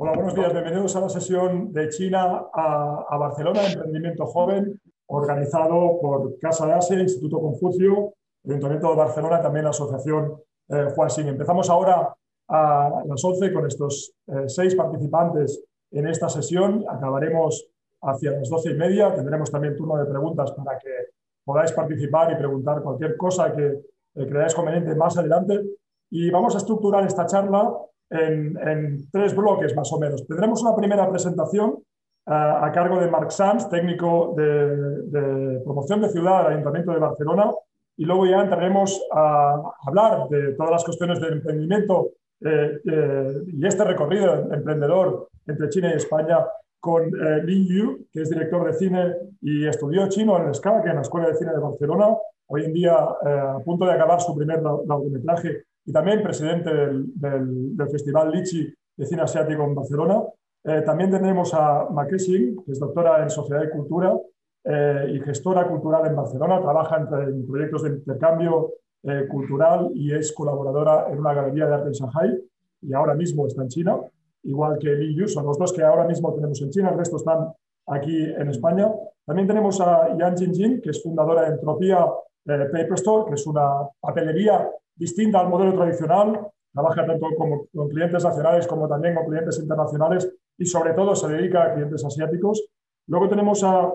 Hola, buenos días. Bienvenidos a la sesión de China a, Barcelona, Emprendimiento Joven, organizado por Casa de Asia, Instituto Confucio, Ayuntamiento de Barcelona, también la Asociación eh, Juan Sin. Empezamos ahora a las 11 con estos eh, seis participantes en esta sesión. Acabaremos hacia las 12 y media. Tendremos también turno de preguntas para que podáis participar y preguntar cualquier cosa que eh, creáis conveniente más adelante. Y vamos a estructurar esta charla en, tres bloques más o menos. Tendremos una primera presentación eh, a cargo de Marc Sanz, técnico de, promoción de ciudad del Ayuntamiento de Barcelona, y luego ya entraremos a hablar de todas las cuestiones del emprendimiento eh, eh, y este recorrido emprendedor entre China y España con eh, Lin Yu, que es director de cine y estudió chino en el SCA, que en la Escuela de Cine de Barcelona, hoy en día a punto de acabar su primer largometraje y también presidente del, Festival Lichi de Cine Asiático en Barcelona. Eh, también tenemos a Maque que es doctora en Sociedad y Cultura eh, y gestora cultural en Barcelona. Trabaja en, proyectos de intercambio eh, cultural y es colaboradora en una galería de arte en Shanghai y ahora mismo está en China, igual que Li Yu. Son los dos que ahora mismo tenemos en China, el resto están aquí en España. También tenemos a Yan Jinjin, que es fundadora de Entropía Paper Store, que es una papelería distinta al modelo tradicional, trabaja tanto con clientes nacionales como también con clientes internacionales y sobre todo se dedica a clientes asiáticos. Luego tenemos a,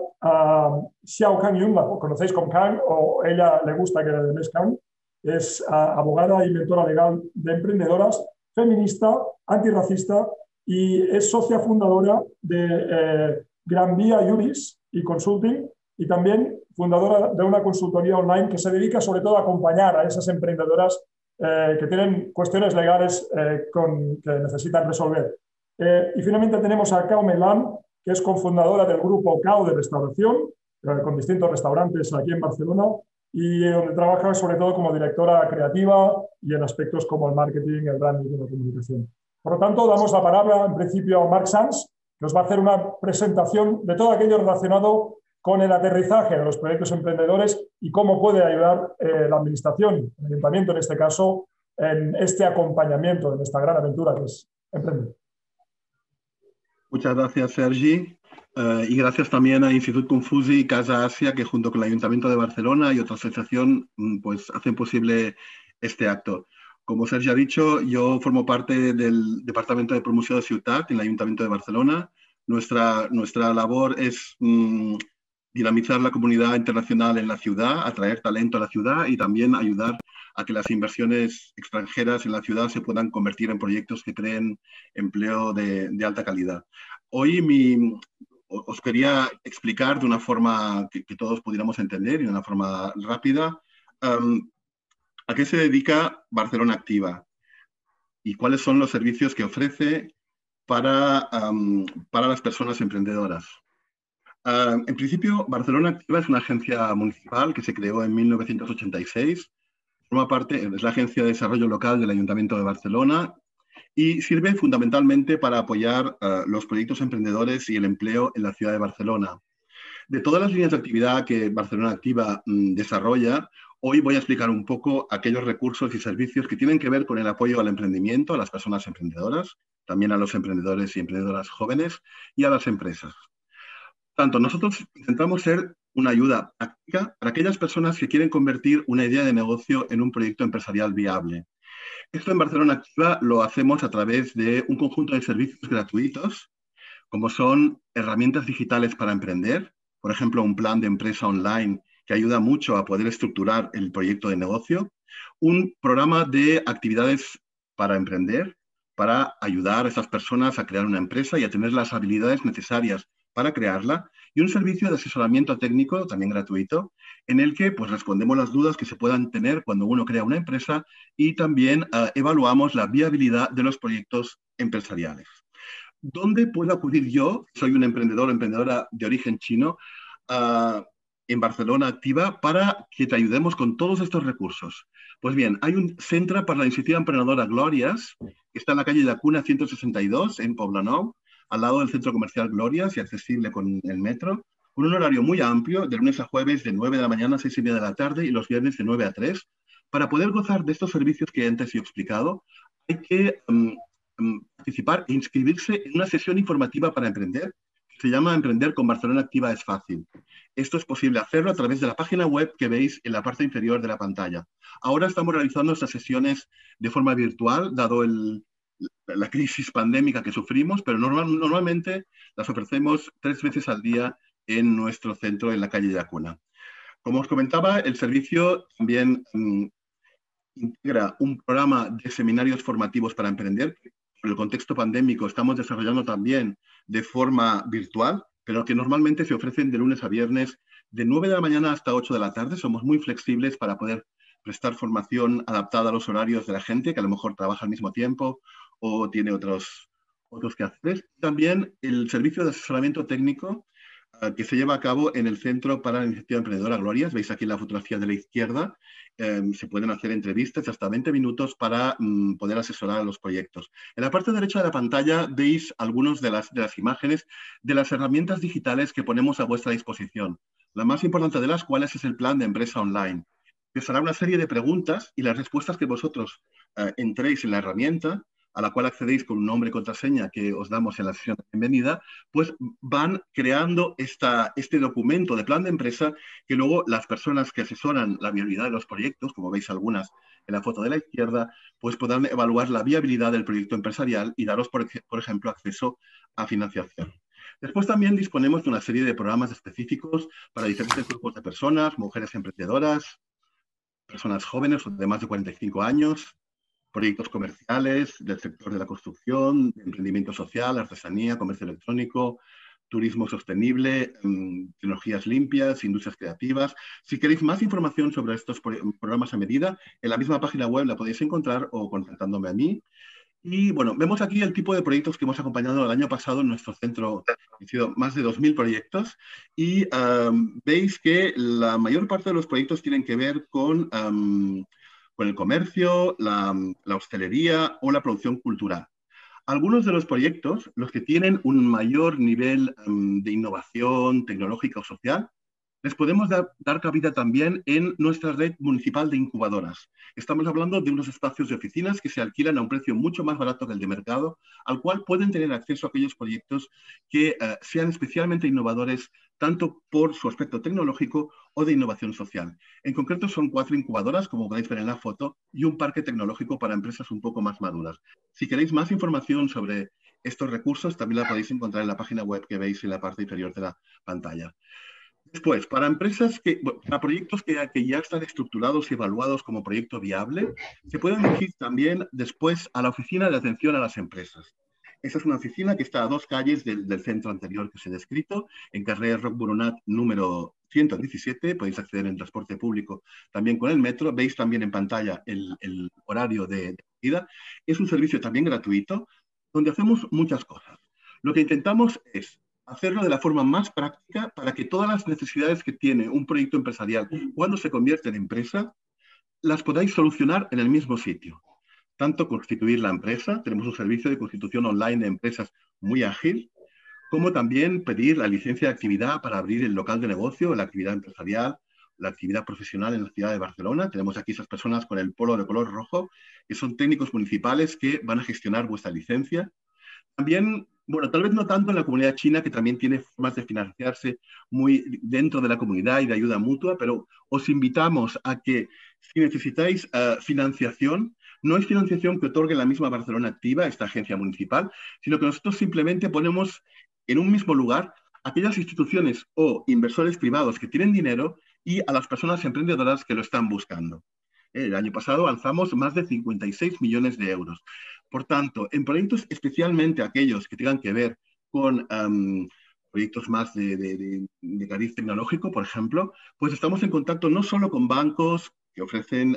Xiao Kang Yun, la conocéis con Kang o ella le gusta que le deméis Kang, es abogada y mentora legal de emprendedoras, feminista, antirracista y es socia fundadora de eh, Gran Vía Juris y Consulting, y también fundadora de una consultoría online que se dedica sobre todo a acompañar a esas emprendedoras eh, que tienen cuestiones legales eh, que necesitan resolver. Eh, y finalmente tenemos a Cao Melan, que es cofundadora del grupo Cao de Restauración, con distintos restaurantes aquí en Barcelona, y donde trabaja sobre todo como directora creativa y en aspectos como el marketing, el branding y la comunicación. Por lo tanto, damos la palabra en principio a Mark Sanz, que os va a hacer una presentación de todo aquello relacionado con el aterrizaje de los proyectos emprendedores y cómo puede ayudar eh, la Administración, el Ayuntamiento en este caso, en este acompañamiento, en esta gran aventura que es emprender. Muchas gracias, Sergi. Eh, y gracias también a Instituto Confusi y Casa Asia, que junto con el Ayuntamiento de Barcelona y otra asociación, mm, pues hacen posible este acto. Como Sergi ha dicho, yo formo parte del Departamento de Promoción de Ciudad en el Ayuntamiento de Barcelona. Nuestra, nuestra labor es mm, dinamizar la comunidad internacional en la ciudad, atraer talento a la ciudad y también ayudar a que las inversiones extranjeras en la ciudad se puedan convertir en proyectos que creen empleo de, alta calidad. Hoy os quería explicar de una forma que, todos pudiéramos entender y de una forma rápida a qué se dedica Barcelona Activa y cuáles son los servicios que ofrece para, para las personas emprendedoras. Ah, en principio, Barcelona Activa es una agencia municipal que se creó en 1986. Forma parte, es la agencia de desarrollo local del Ayuntamiento de Barcelona y sirve fundamentalmente para apoyar ah, los proyectos emprendedores y el empleo en la ciudad de Barcelona. De todas las líneas de actividad que Barcelona Activa mm, desarrolla, hoy voy a explicar un poco aquellos recursos y servicios que tienen que ver con el apoyo al emprendimiento, a las personas emprendedoras, también a los emprendedores y emprendedoras jóvenes y a las empresas tanto, nosotros intentamos ser una ayuda práctica para aquellas personas que quieren convertir una idea de negocio en un proyecto empresarial viable. Esto en Barcelona Activa lo hacemos a través de un conjunto de servicios gratuitos, como son herramientas digitales para emprender, por ejemplo, un plan de empresa online que ayuda mucho a poder estructurar el proyecto de negocio, un programa de actividades para emprender, para ayudar a esas personas a crear una empresa y a tener las habilidades necesarias para crearla y un servicio de asesoramiento técnico también gratuito en el que pues respondemos las dudas que se puedan tener cuando uno crea una empresa y también ah, evaluamos la viabilidad de los proyectos empresariales. ¿Dónde puedo acudir yo? Soy un emprendedor o emprendedora de origen chino ah, en Barcelona activa para que te ayudemos con todos estos recursos. Pues bien, hay un centro para la iniciativa emprendedora Glorias, que está en la calle de Acuna 162 en Poblenou, al lado del centro comercial Glorias y accesible con el metro, con un horario muy amplio, de lunes a jueves de 9 de la mañana a 6 y media de la tarde y los viernes de 9 a 3. Para poder gozar de estos servicios que antes he explicado, hay que mm, mm, participar e inscribirse en una sesión informativa para emprender que se llama Emprender con Barcelona Activa es fácil. Esto es posible hacerlo a través de la página web que veis en la parte inferior de la pantalla. Ahora estamos realizando estas sesiones de forma virtual, dado la crisis pandémica que sufrimos, pero normalmente las ofrecemos tres veces al día en nuestro centro en la calle de Acuna. Como os comentaba, el servicio también mm, integra un programa de seminarios formativos para emprender. En el contexto pandémico estamos desarrollando también de forma virtual, pero que normalmente se ofrecen de lunes a viernes de 9 de la mañana hasta 8 de la tarde. Somos muy flexibles para poder prestar formación adaptada a los horarios de la gente que a lo mejor trabaja al mismo tiempo o tiene otros, otros quehaceres. También el servicio de asesoramiento técnico eh, que se lleva a cabo en el Centro para la Iniciativa Emprendedora Glorias. Veis aquí la fotografía de la izquierda. Em, se pueden hacer entrevistas hasta 20 minutos para mm, poder asesorar a los proyectos. En la parte derecha de la pantalla veis algunas de las, de las imágenes de las herramientas digitales que ponemos a vuestra disposición. La más importante de las cuales es el plan de empresa online, que os hará una serie de preguntas y las respuestas que vosotros eh, entréis en la herramienta a la cual accedéis con un nombre y contraseña que os damos en la sesión de bienvenida, pues van creando esta, este documento de plan de empresa que luego las personas que asesoran la viabilidad de los proyectos, como veis algunas en la foto de la izquierda, pues podrán evaluar la viabilidad del proyecto empresarial y daros, por, por ejemplo, acceso a financiación. Después también disponemos de una serie de programas específicos para diferentes grupos de personas, mujeres emprendedoras, personas jóvenes o de más de 45 años, proyectos comerciales del sector de la construcción, emprendimiento social, artesanía, comercio electrónico, turismo sostenible, mm, tecnologías limpias, industrias creativas. Si queréis más información sobre estos programas a medida, en la misma página web la podéis encontrar o contactándome a mí. Y bueno, vemos aquí el tipo de proyectos que hemos acompañado el año pasado en nuestro centro. Han sido más de 2.000 proyectos y veis que la mayor parte de los proyectos tienen que ver con con el comercio, la, hostelería o la producción cultural. Algunos de los proyectos, los que tienen un mayor nivel em, de innovación tecnológica o social, les podemos dar, cabida también en nuestra red municipal de incubadoras. Estamos hablando de unos espacios de oficinas que se alquilan a un precio mucho más barato que el de mercado, al cual pueden tener acceso aquellos proyectos que eh, sean especialmente innovadores, tanto por su aspecto tecnológico o de innovación social. En concreto, son cuatro incubadoras, como podéis ver en la foto, y un parque tecnológico para empresas un poco más maduras. Si queréis más información sobre estos recursos, también la podéis encontrar en la página web que veis en la parte inferior de la pantalla. Después, para empresas que, para proyectos que, que, ya están estructurados y evaluados como proyecto viable, se pueden dirigir también después a la oficina de atención a las empresas. Esa es una oficina que está a dos calles del, centro anterior que os he descrito, en carrera Roc número 117. Podéis acceder en transporte público también con el metro. Veis también en pantalla el, horario de, vida. Es un servicio también gratuito donde hacemos muchas cosas. Lo que intentamos es hacerlo de la forma más práctica para que todas las necesidades que tiene un proyecto empresarial cuando se convierte en empresa, las podáis solucionar en el mismo sitio. Tanto constituir la empresa, tenemos un servicio de constitución online de empresas muy ágil, como también pedir la licencia de actividad para abrir el local de negocio, la actividad empresarial, la actividad profesional en la ciudad de Barcelona. Tenemos aquí esas personas con el polo de color rojo, que son técnicos municipales que van a gestionar vuestra licencia. También bueno, tal vez no tanto en la comunidad china, que también tiene formas de financiarse muy dentro de la comunidad y de ayuda mutua, pero os invitamos a que si necesitáis eh, financiación, no es financiación que otorgue la misma Barcelona Activa, esta agencia municipal, sino que nosotros simplemente ponemos en un mismo lugar aquellas instituciones o inversores privados que tienen dinero y a las personas emprendedoras que lo están buscando. El año pasado alzamos más de 56 millones de euros. Por tanto, en proyectos especialmente aquellos que tengan que ver con proyectos más de, cariz tecnológico, por ejemplo, pues estamos en contacto no solo con bancos que ofrecen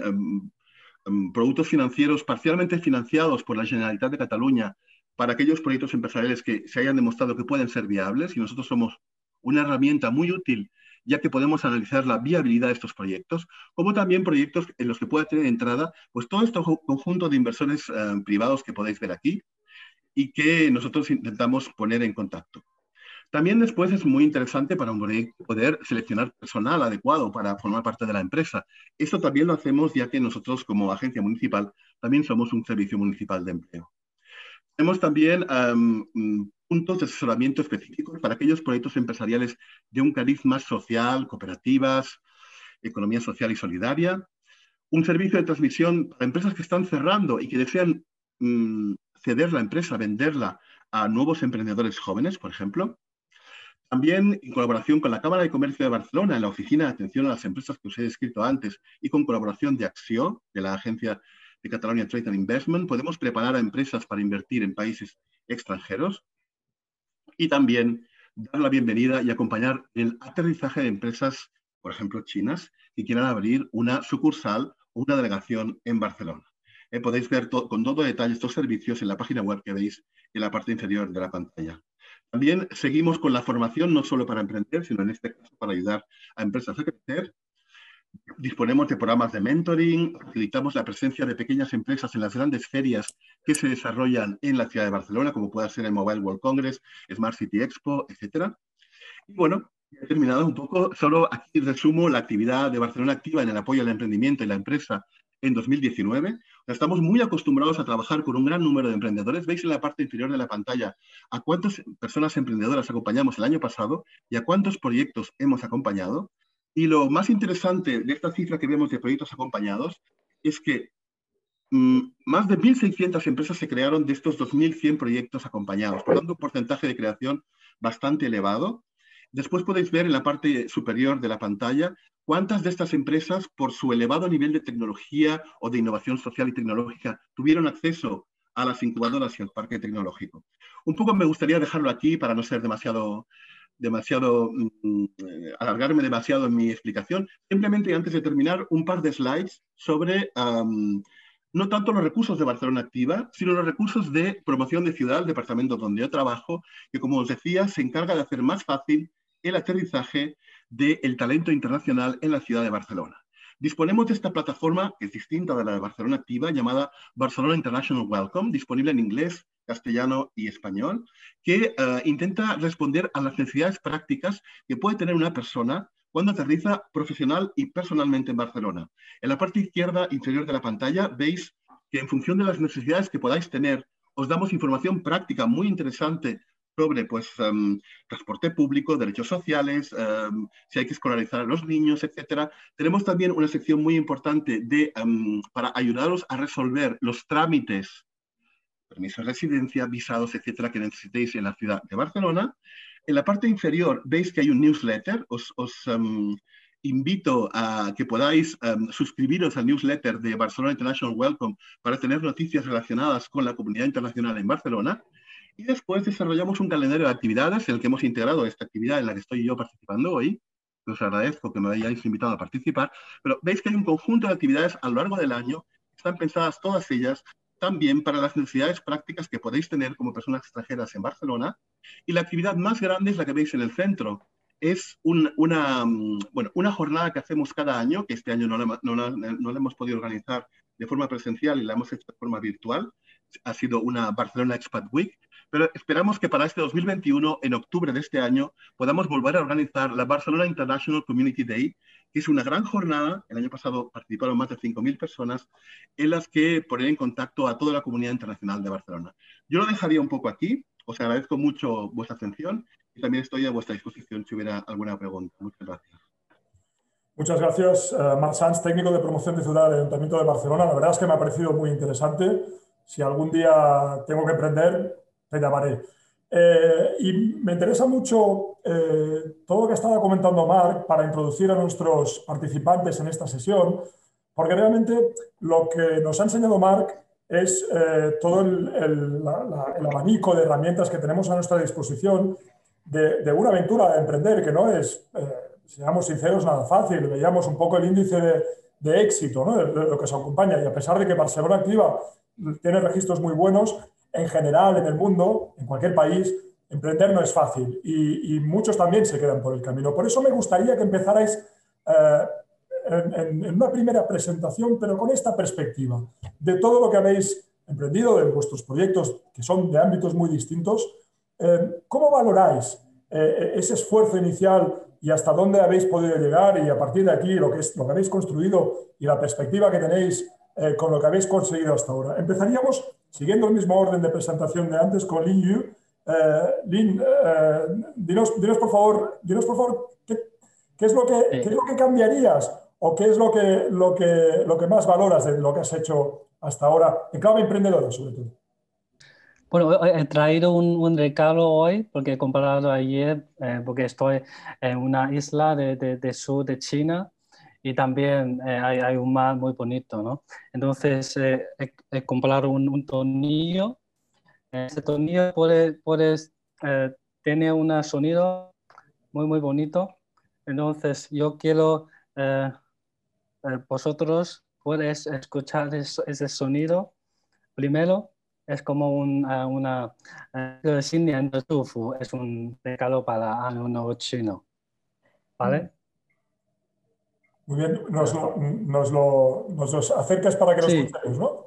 productos financieros parcialmente financiados por la Generalitat de Cataluña para aquellos proyectos empresariales que se hayan demostrado que pueden ser viables y nosotros somos una herramienta muy útil ya que podemos analizar la viabilidad de estos proyectos, como también proyectos en los que pueda tener entrada pues todo este conjunto de inversores eh, privados que podéis ver aquí y que nosotros intentamos poner en contacto. También después es muy interesante para un proyecto poder seleccionar personal adecuado para formar parte de la empresa. Esto también lo hacemos ya que nosotros como agencia municipal también somos un servicio municipal de empleo. Tenemos también puntos de asesoramiento específicos para aquellos proyectos empresariales de un cariz más social, cooperativas, economía social y solidaria. Un servicio de transmisión para empresas que están cerrando y que desean mm, ceder la empresa, venderla a nuevos emprendedores jóvenes, por ejemplo. También en colaboración con la Cámara de Comercio de Barcelona, en la Oficina de Atención a las Empresas que os he descrito antes, y con colaboración de Acció, de la Agencia de Catalonia Trade and Investment, podemos preparar a empresas para invertir en países extranjeros y también dar la bienvenida y acompañar el aterrizaje de empresas, por ejemplo, chinas, que quieran abrir una sucursal o una delegación en Barcelona. Eh, podéis ver con todo detalle estos servicios en la página web que veis en la parte inferior de la pantalla. También seguimos con la formación, no solo para emprender, sino en este caso para ayudar a empresas a crecer. Disponemos de programas de mentoring, facilitamos la presencia de pequeñas empresas en las grandes ferias que se desarrollan en la ciudad de Barcelona, como pueda ser el Mobile World Congress, Smart City Expo, etc. Y bueno, he terminado un poco, solo aquí resumo la actividad de Barcelona Activa en el apoyo al emprendimiento y la empresa en 2019. Estamos muy acostumbrados a trabajar con un gran número de emprendedores. Veis en la parte inferior de la pantalla a cuántas personas emprendedoras acompañamos el año pasado y a cuántos proyectos hemos acompañado. Y lo más interesante de esta cifra que vemos de proyectos acompañados es que mm, más de 1.600 empresas se crearon de estos 2.100 proyectos acompañados, por tanto un porcentaje de creación bastante elevado. Después podéis ver en la parte superior de la pantalla cuántas de estas empresas, por su elevado nivel de tecnología o de innovación social y tecnológica, tuvieron acceso a las incubadoras y al parque tecnológico. Un poco me gustaría dejarlo aquí para no ser demasiado, demasiado mm, eh, alargarme demasiado en mi explicación. Simplemente antes de terminar, un par de slides sobre no tanto los recursos de Barcelona Activa, sino los recursos de promoción de ciudad, el departamento donde yo trabajo, que como os decía, se encarga de hacer más fácil el aterrizaje del talento internacional en la ciudad de Barcelona. Disponemos de esta plataforma, que es distinta de la de Barcelona Activa, llamada Barcelona International Welcome, disponible en inglés, castellano y español, que eh, intenta responder a las necesidades prácticas que puede tener una persona cuando aterriza profesional y personalmente en Barcelona. En la parte izquierda inferior de la pantalla veis que en función de las necesidades que podáis tener, os damos información práctica muy interesante sobre pues, em, transporte público, derechos sociales, em, si hay que escolarizar a los niños, etc. Tenemos también una sección muy importante de, em, para ayudaros a resolver los trámites, permisos de residencia, visados, etcétera, que necesitéis en la ciudad de Barcelona. En la parte inferior veis que hay un newsletter. Os, invito a que podáis suscribiros al newsletter de Barcelona International Welcome para tener noticias relacionadas con la comunidad internacional en Barcelona. Y después desarrollamos un calendario de actividades en el que hemos integrado esta actividad en la que estoy yo participando hoy. Os agradezco que me hayáis invitado a participar, pero veis que hay un conjunto de actividades a lo largo del año, están pensadas todas ellas también para las necesidades prácticas que podéis tener como personas extranjeras en Barcelona. Y la actividad más grande es la que veis en el centro. Es una, bueno, una jornada que hacemos cada año, que este año no la, no no la hemos podido organizar de forma presencial y la hemos hecho de forma virtual. Ha sido una Barcelona Expat Week, pero esperamos que para este 2021, en octubre de este año, podamos volver a organizar la Barcelona International Community Day, que es una gran jornada. El año pasado participaron más de 5.000 personas en las que poner en contacto a toda la comunidad internacional de Barcelona. Yo lo dejaría un poco aquí. Os agradezco mucho vuestra atención y también estoy a vuestra disposición si hubiera alguna pregunta. Muchas gracias. Muchas gracias, uh, Marc Sanz, técnico de promoción de ciudad del Ayuntamiento de Barcelona. La verdad es que me ha parecido muy interesante. Si algún día tengo que emprender, te llamaré. Eh, y me interesa mucho eh, todo lo que estaba comentando Marc para introducir a nuestros participantes en esta sesión, porque realmente lo que nos ha enseñado Marc es eh, todo el, abanico de herramientas que tenemos a nuestra disposición de, una aventura de emprender, que no es, seamos sinceros, nada fácil. Veíamos un poco el índice de, de éxito, ¿no? de, lo que se acompaña, y a pesar de que Barcelona Activa tiene registros muy buenos, en general en el mundo, en cualquier país, emprender no es fácil y, muchos también se quedan por el camino. Por eso me gustaría que empezarais eh, en, una primera presentación, pero con esta perspectiva de todo lo que habéis emprendido, de vuestros proyectos que son de ámbitos muy distintos. Eh, ¿Cómo valoráis eh, ese esfuerzo inicial y hasta dónde habéis podido llegar y a partir de aquí lo que, es, lo que habéis construido y la perspectiva que tenéis con lo que habéis conseguido hasta ahora? Empezaríamos siguiendo el mismo orden de presentación de antes con Lin Yu. Eh, Lin, eh, dinos, por favor, dinos por favor ¿qué, es lo que, qué es lo que cambiarías o qué es lo que, lo, que, lo que más valoras de lo que has hecho hasta ahora, en clave emprendedora sobre todo. Bueno, he traído un, un, regalo hoy porque he comprado ayer, eh, porque estoy en una isla de, de, sur de China y también eh, hay, hay, un mar muy bonito, ¿no? Entonces eh, he, comprado un, un, tornillo. Este tornillo puede, puedes, tiene un sonido muy, muy bonito. Entonces yo quiero, vosotros puedes escuchar ese sonido primero es como un, una es un regalo para Año Nuevo Chino. ¿Vale? Muy bien, nos lo, nos lo, nos acercas para que lo escuchemos, ¿no?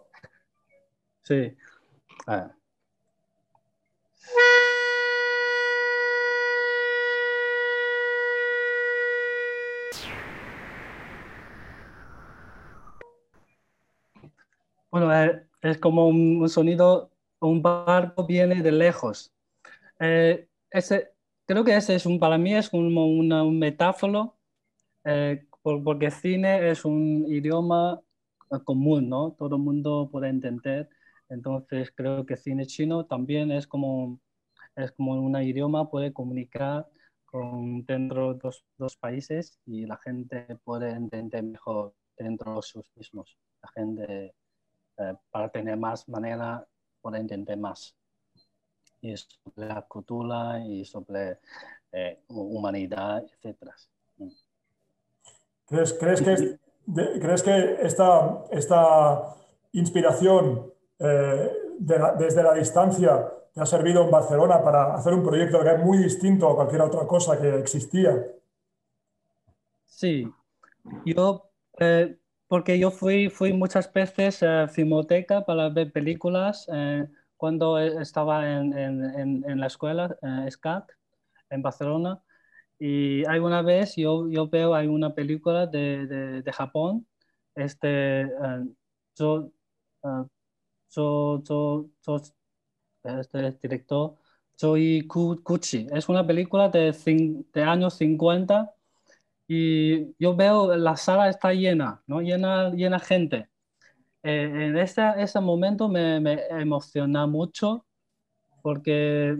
Sí. Ah. Bueno, es como un, sonido, un barco viene de lejos. Eh, ese, creo que ese es un, para mí es como una, un metáforo, eh, porque cine es un idioma común, ¿no? Todo el mundo puede entender. Entonces creo que cine chino también es como, es como un idioma, puede comunicar dentro de dos, dos países y la gente puede entender mejor dentro de sus mismos. La gente eh, para tener más manera para entender más. Y sobre la cultura y sobre eh, humanidad, etc. ¿Crees, crees, que, ¿crees que esta, esta inspiración eh, desde la distancia te ha servido en Barcelona para hacer un proyecto que es muy distinto a cualquier otra cosa que existía? Sí, yo porque yo fui, fui muchas veces a Filmoteca para ver películas eh, cuando estaba en, en, en, la escuela eh, SCAT en Barcelona. Y alguna vez yo, yo veo hay una película de, de, de Japón, este, uh, yo, yo, yo, este director, Choi Kuchi. Es una película de, de años 50 y yo veo la sala está llena, ¿no? Llena, llena gente. Eh, en ese, ese momento me, me, emociona mucho porque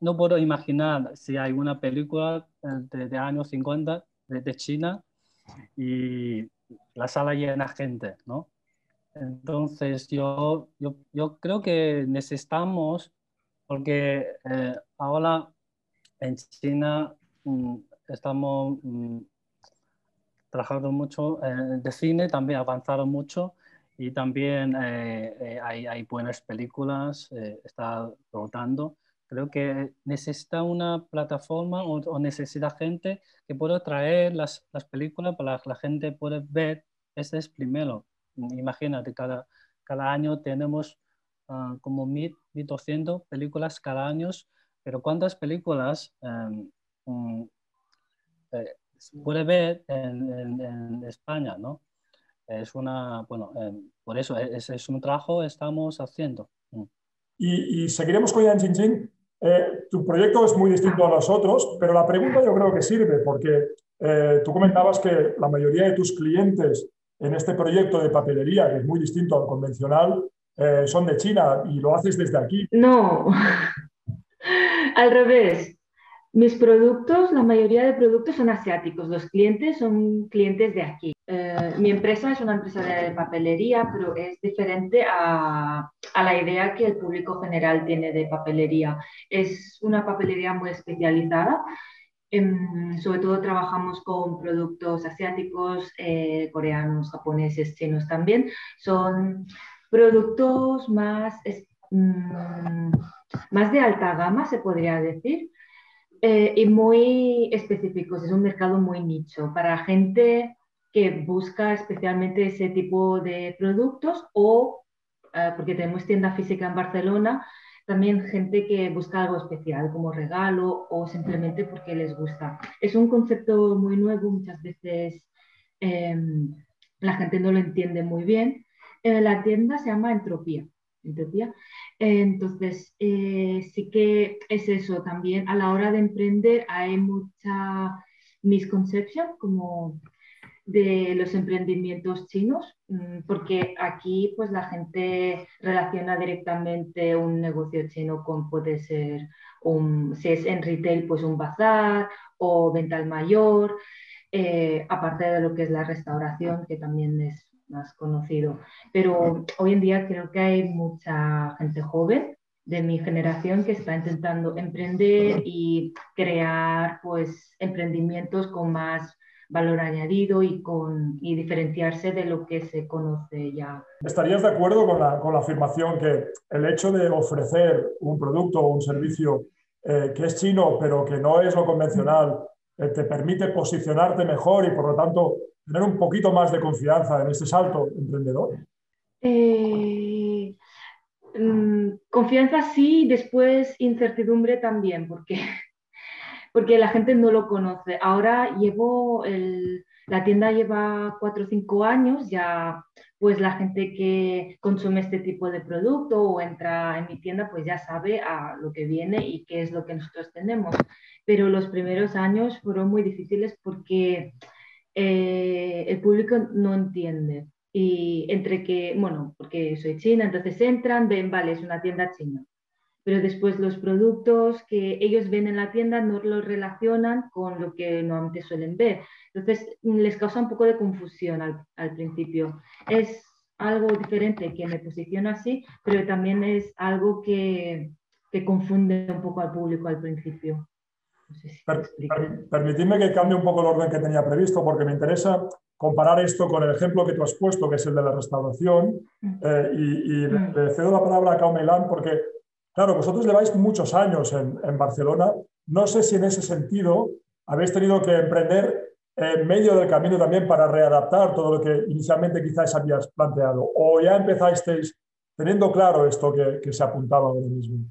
no puedo imaginar si hay una película de, de años 50 de, China y la sala llena gente, ¿no? Entonces yo, yo, yo creo que necesitamos, porque eh, ahora en China mm, estamos mm, trabajado mucho eh, de cine, también avanzaron mucho y también eh, eh, hay, hay, buenas películas, está rotando. Creo que necesita una plataforma o, necesita gente que pueda traer las, las, películas para que la gente pueda ver. Ese es primero. Imagínate, cada, cada año tenemos uh, como 1.200 películas cada año, pero ¿cuántas películas um, puede ver en, en, España, ¿no? Es una, bueno, por eso es, es, un trabajo que estamos haciendo. Mm. Y, y seguiremos con Yan Jin eh, tu proyecto es muy distinto a los otros, pero la pregunta yo creo que sirve porque eh, tú comentabas que la mayoría de tus clientes en este proyecto de papelería, que es muy distinto al convencional, eh, son de China y lo haces desde aquí. No, al revés. Mis productos, la mayoría de productos son asiáticos, los clientes son clientes de aquí. Eh, mi empresa es una empresa de papelería, pero es diferente a, a, la idea que el público general tiene de papelería. Es una papelería muy especializada. Em, sobre todo trabajamos con productos asiáticos, eh, coreanos, japoneses, chinos también. Son productos más, mm, más de alta gama, se podría decir eh, y muy específicos. Es un mercado muy nicho para gente que busca especialmente ese tipo de productos o, eh, porque tenemos tienda física en Barcelona, también gente que busca algo especial como regalo o simplemente porque les gusta. Es un concepto muy nuevo, muchas veces em, la gente no lo entiende muy bien. la tienda se llama Entropía Entropía. Entonces, eh, sí que es eso también. A la hora de emprender hay mucha misconcepción como de los emprendimientos chinos, mm, porque aquí pues la gente relaciona directamente un negocio chino con puede ser un, si es en retail pues un bazar o venta al mayor, eh, aparte de lo que es la restauración que también es más conocido. Pero hoy en día creo que hay mucha gente joven de mi generación que está intentando emprender y crear pues emprendimientos con más valor añadido y, con, y diferenciarse de lo que se conoce ya. ¿Estarías de acuerdo con la, con la afirmación que el hecho de ofrecer un producto o un servicio eh, que es chino pero que no es lo convencional eh, te permite posicionarte mejor y por lo tanto tener un poquito más de confianza en ese salto emprendedor? Eh, mm, confianza sí, después incertidumbre también, porque porque la gente no lo conoce. Ahora llevo, la tienda lleva cuatro o cinco años, ya pues la gente que consume este tipo de producto o entra en mi tienda pues ya sabe a lo que viene y qué es lo que nosotros tenemos. Pero los primeros años fueron muy difíciles porque eh, el público no entiende. Y entre que, bueno, porque soy china, entonces entran, ven, vale, es una tienda china pero después los productos que ellos ven en la tienda no los relacionan con lo que normalmente suelen ver. Entonces les causa un poco de confusión al, principio. Es algo diferente que me posiciona así, pero también es algo que, que confunde un poco al público al principio. Permitidme que cambie un poco el orden que tenía previsto, porque me interesa comparar esto con el ejemplo que tú has puesto, que es el de la restauración, mm. eh, y, mm. le, cedo la palabra a Cao Meilán porque Claro, vosotros lleváis muchos años en, Barcelona. No sé si en ese sentido habéis tenido que emprender en medio del camino también para readaptar todo lo que inicialmente quizás habías planteado. O ya empezasteis teniendo claro esto que, se apuntaba ahora mismo.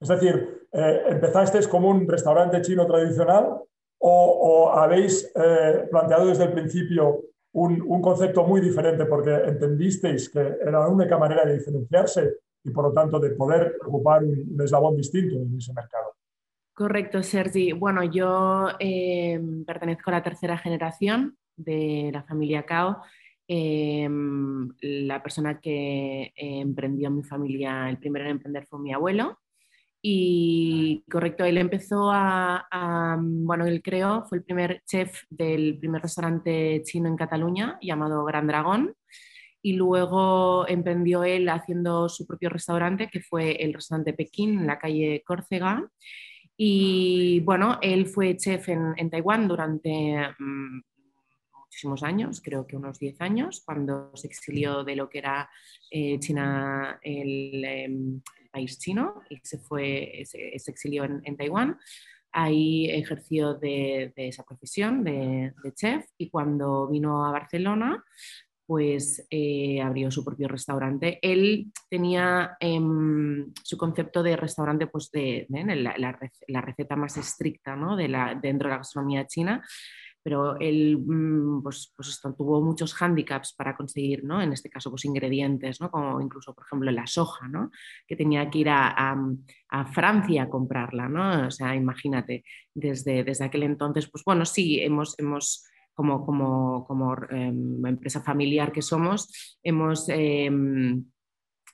Es decir, eh, ¿empezasteis como un restaurante chino tradicional o, habéis eh, planteado desde el principio un, un, concepto muy diferente porque entendisteis que era la única manera de diferenciarse y por lo tanto de poder ocupar un, eslabón distinto en ese mercado. Correcto, Sergi. Bueno, yo eh, pertenezco a la tercera generación de la familia Cao. Eh, la persona que emprendió mi familia, el primero en emprender fue mi abuelo. Y correcto, él empezó a, a, bueno, él creó, fue el primer chef del primer restaurante chino en Cataluña llamado Gran Dragón y luego emprendió él haciendo su propio restaurante, que fue el restaurante Pekín, en la calle Córcega. Y bueno, él fue chef en, Taiwán durante mm, muchísimos años, creo que unos 10 años, cuando se exilió de lo que era eh, China, em, el, país chino, y se, fue, se, exilió en, Taiwán. Ahí ejerció de, esa profesión de, chef y cuando vino a Barcelona pues eh, abrió su propio restaurante. Él tenía em, su concepto de restaurante, pues de, la, receta más estricta ¿no? la, dentro de la gastronomía china, pero él mm, pues, pues tuvo muchos hándicaps para conseguir, ¿no? en este caso, pues ingredientes, ¿no? como incluso, por ejemplo, la soja, ¿no? que tenía que ir a, Francia a comprarla. ¿no? O sea, imagínate, desde, desde aquel entonces, pues bueno, sí, hemos... hemos como, em, empresa familiar que somos, hemos em,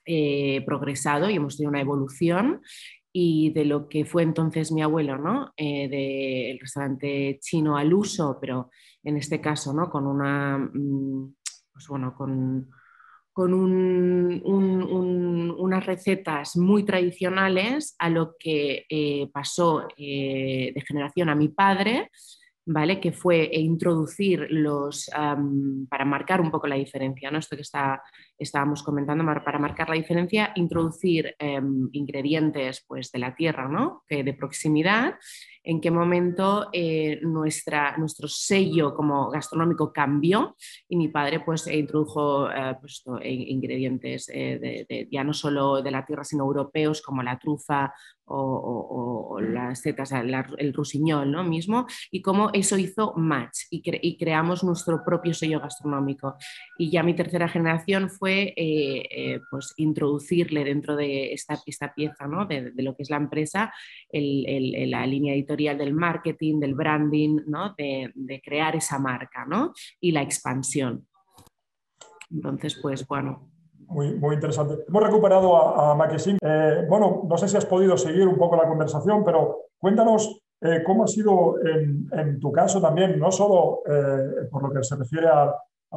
eh, progresado y hemos tenido una evolución y de lo que fue entonces mi abuelo, ¿no? Eh, del restaurante chino al uso, pero en este caso, ¿no? Con una, mm, pues bueno, con, unas recetas muy tradicionales a lo que eh, pasó de generación a mi padre, ¿vale? que fue introducir los, para marcar un poco la diferencia, ¿no? esto que está, estábamos comentando, para marcar la diferencia, introducir em, ingredientes pues, de la tierra, ¿no? que de proximidad, en qué momento eh, nuestro sello como gastronómico cambió y mi padre pues introdujo eh, pues, ingredientes de, ya no solo de la tierra sino europeos como la trufa o, las setas, el rusiñol ¿no? mismo, y cómo eso hizo match y, creamos nuestro propio sello gastronómico. Y ya mi tercera generación fue eh, eh, pues introducirle dentro de esta, esta pieza ¿no? de, lo que es la empresa la línea editorial del marketing, del branding, ¿no? de, crear esa marca ¿no? y la expansión. Entonces, pues bueno, muy, muy interesante. Hemos recuperado a, a eh, bueno, no sé si has podido seguir un poco la conversación, pero cuéntanos eh, cómo ha sido en, tu caso también, no solo eh, por lo que se refiere al,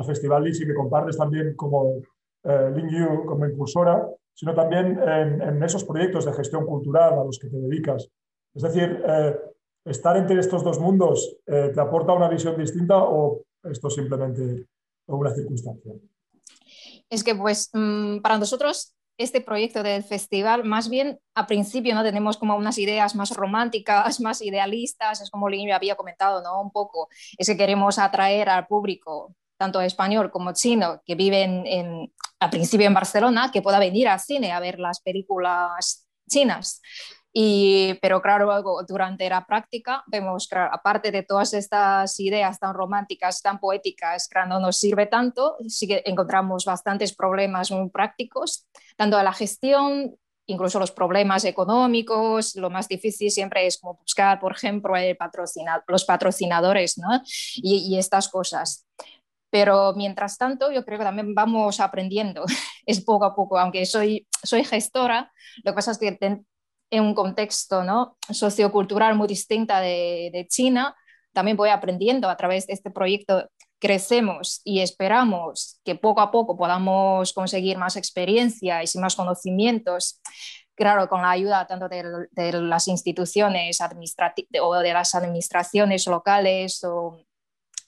Festival LISI, que compartes también como eh, como impulsora, sino también en, esos proyectos de gestión cultural a los que te dedicas. Es decir, estar entre estos dos mundos te aporta una visión distinta o esto simplemente es una circunstancia es que pues mm, para nosotros este proyecto del festival, más bien a principio no tenemos como unas ideas más románticas, más idealistas, es como Lino había comentado, ¿no? Un poco, es que queremos atraer al público, tanto español como chino, que viven en, a principio en Barcelona, que pueda venir al cine a ver las películas chinas pero claro, durante la práctica vemos que aparte de todas estas ideas tan románticas, tan poéticas, que no nos sirve tanto, sí que encontramos bastantes problemas muy prácticos, tanto a la gestión, incluso los problemas económicos, lo más difícil siempre es como buscar, por ejemplo, el los patrocinadores ¿no? y, y estas cosas. Pero mientras tanto, yo creo que también vamos aprendiendo, es poco a poco, aunque soy, soy gestora, lo que pasa es que en un contexto ¿no? sociocultural muy distinta de, China, también voy aprendiendo a través de este proyecto crecemos y esperamos que poco a poco podamos conseguir más experiencia y más conocimientos, claro, con la ayuda tanto de, de las instituciones administrativas o de las administraciones locales o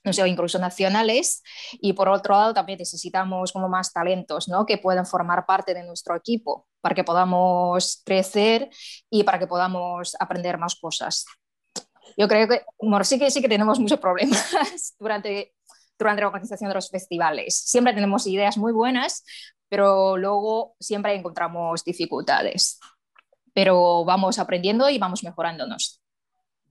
no sé, incluso nacionales. Y por otro lado, también necesitamos como más talentos ¿no? que puedan formar parte de nuestro equipo para que podamos crecer y para que podamos aprender más cosas. Yo creo que, bueno, sí que, sí que tenemos muchos problemas durante, durante la organización de los festivales. Siempre tenemos ideas muy buenas, pero luego siempre encontramos dificultades. Pero vamos aprendiendo y vamos mejorándonos.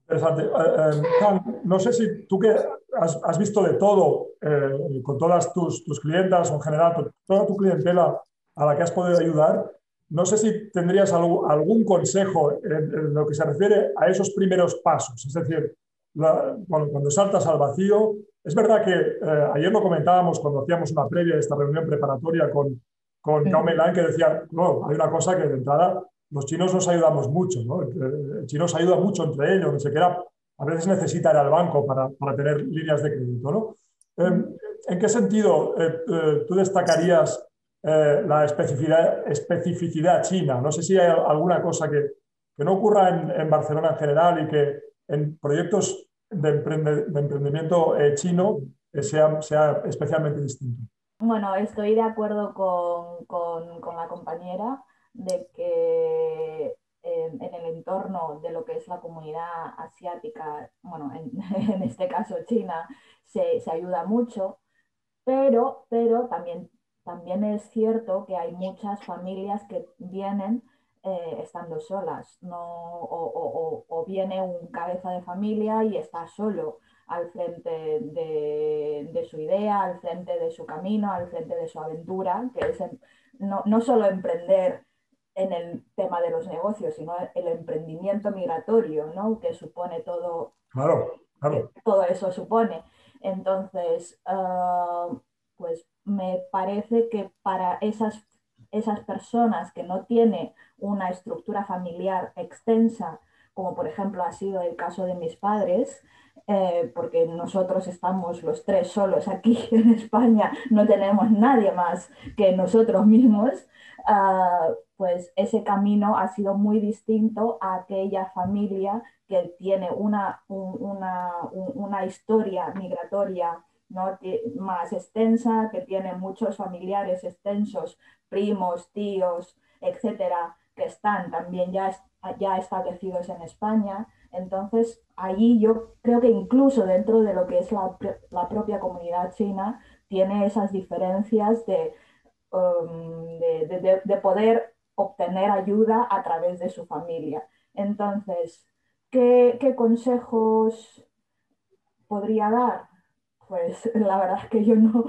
Interesante. Eh, eh, no sé si tú que has, visto de todo eh, con todas tus, tus clientas o en general toda tu clientela a la que has podido ayudar, no sé si tendrías algún, consejo en, lo que se refiere a esos primeros pasos. Es decir, cuando, saltas al vacío, es verdad que ayer lo comentábamos cuando hacíamos una previa de esta reunión preparatoria con, con Cao que decía, no, hay una cosa que de entrada los chinos nos ayudamos mucho, ¿no? El chino se ayuda mucho entre ellos, ni siquiera a veces necesita ir al banco para, para tener líneas de crédito, ¿no? Em, ¿En qué sentido eh, eh, tú destacarías eh, la especificidad, china? No sé si hay alguna cosa que, que no ocurra en, en, Barcelona en general y que en proyectos de, de emprendimiento chino sea, sea especialmente distinto. Bueno, estoy de acuerdo con, con, con la compañera de que en, el entorno de lo que es la comunidad asiática, bueno, en, este caso China, se, ayuda mucho, pero, pero también, también es cierto que hay muchas familias que vienen eh, estando solas, no, o, viene un cabeza de familia y está solo al frente de, de, su idea, al frente de su camino, al frente de su aventura, que es no, no solo emprender en el tema de los negocios, sino el emprendimiento migratorio, ¿no? Que supone todo, claro, claro. todo eso supone. Entonces, ah, pues me parece que para esas, esas personas que no tienen una estructura familiar extensa, como por ejemplo ha sido el caso de mis padres, eh, porque nosotros estamos los tres solos aquí en España, no tenemos nadie más que nosotros mismos, Ah, pues ese camino ha sido muy distinto a aquella familia que tiene una, una, historia migratoria ¿no? más extensa, que tiene muchos familiares extensos, primos, tíos, etcétera, que están también ya, ya establecidos en España. Entonces, allí yo creo que incluso dentro de lo que es la, propia comunidad china, tiene esas diferencias um, de, de, poder obtener ayuda a través de su familia. Entonces, ¿qué, consejos podría dar? Pues la verdad es que yo no,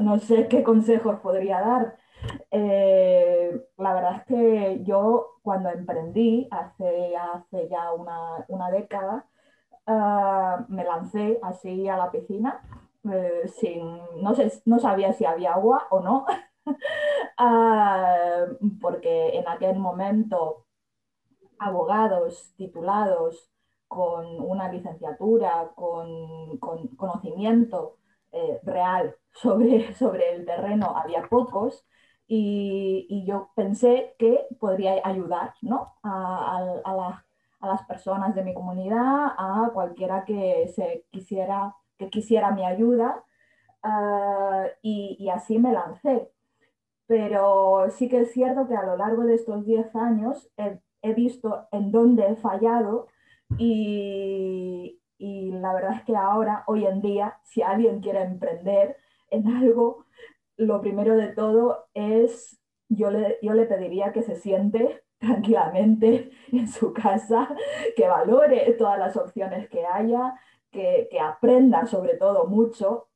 no sé qué consejos podría dar. Eh, la verdad es que yo cuando emprendí hace, hace ya una, década, ah, me lancé así a la piscina, eh, sin, no, sé, no sabía si había agua o no, ah, porque en aquel momento abogados titulados con una licenciatura, con, conocimiento eh, real sobre, sobre el terreno, había pocos y, yo pensé que podría ayudar ¿no? a, las personas de mi comunidad, a cualquiera que, se quisiera, que quisiera mi ayuda ah, y, así me lancé. Pero sí que es cierto que a lo largo de estos 10 años he, visto en dónde he fallado y, y la verdad es que ahora, hoy en día, si alguien quiere emprender en algo, lo primero de todo es, yo le, yo le pediría que se siente tranquilamente en su casa, que valore todas las opciones que haya, que, aprenda sobre todo mucho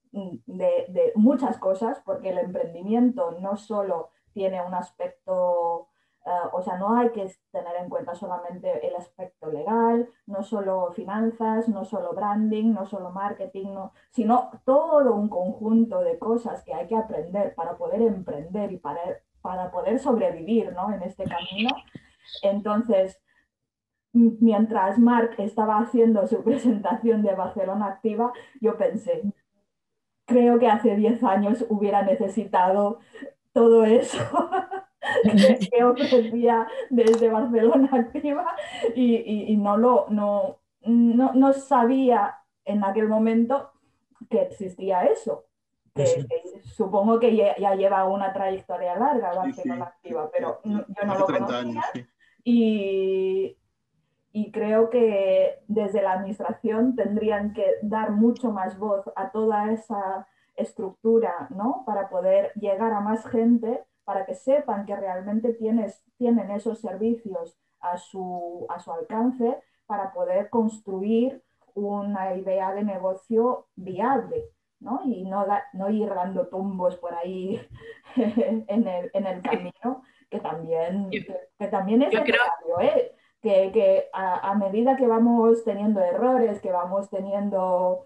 de, muchas cosas, porque el emprendimiento no solo tiene un aspecto Ah, o sea, no hay que tener en cuenta solamente el aspecto legal, no solo finanzas, no solo branding, no solo marketing, sino todo un conjunto de cosas que hay que aprender para poder emprender y para, para poder sobrevivir en este camino. Entonces, mientras Mark estaba haciendo su presentación de Barcelona Activa, yo pensé, creo que hace 10 años hubiera necesitado todo eso. que ofrecía desde Barcelona Activa y, no, lo, no, no, sabía en aquel momento que existía eso. supongo que ya, lleva una trayectoria larga Barcelona Activa, pero yo no lo conocía. y, y creo que desde la administración tendrían que dar mucho más voz a toda esa estructura, ¿no? Para poder llegar a más gente para que sepan que realmente tienes, tienen esos servicios a su, a su alcance para poder construir una idea de negocio viable. ¿no? y no, no ir dando tumbos por ahí en, el, en el, camino, que también, que, también es necesario, ¿eh? Que, que a, a, medida que vamos teniendo errores, que vamos teniendo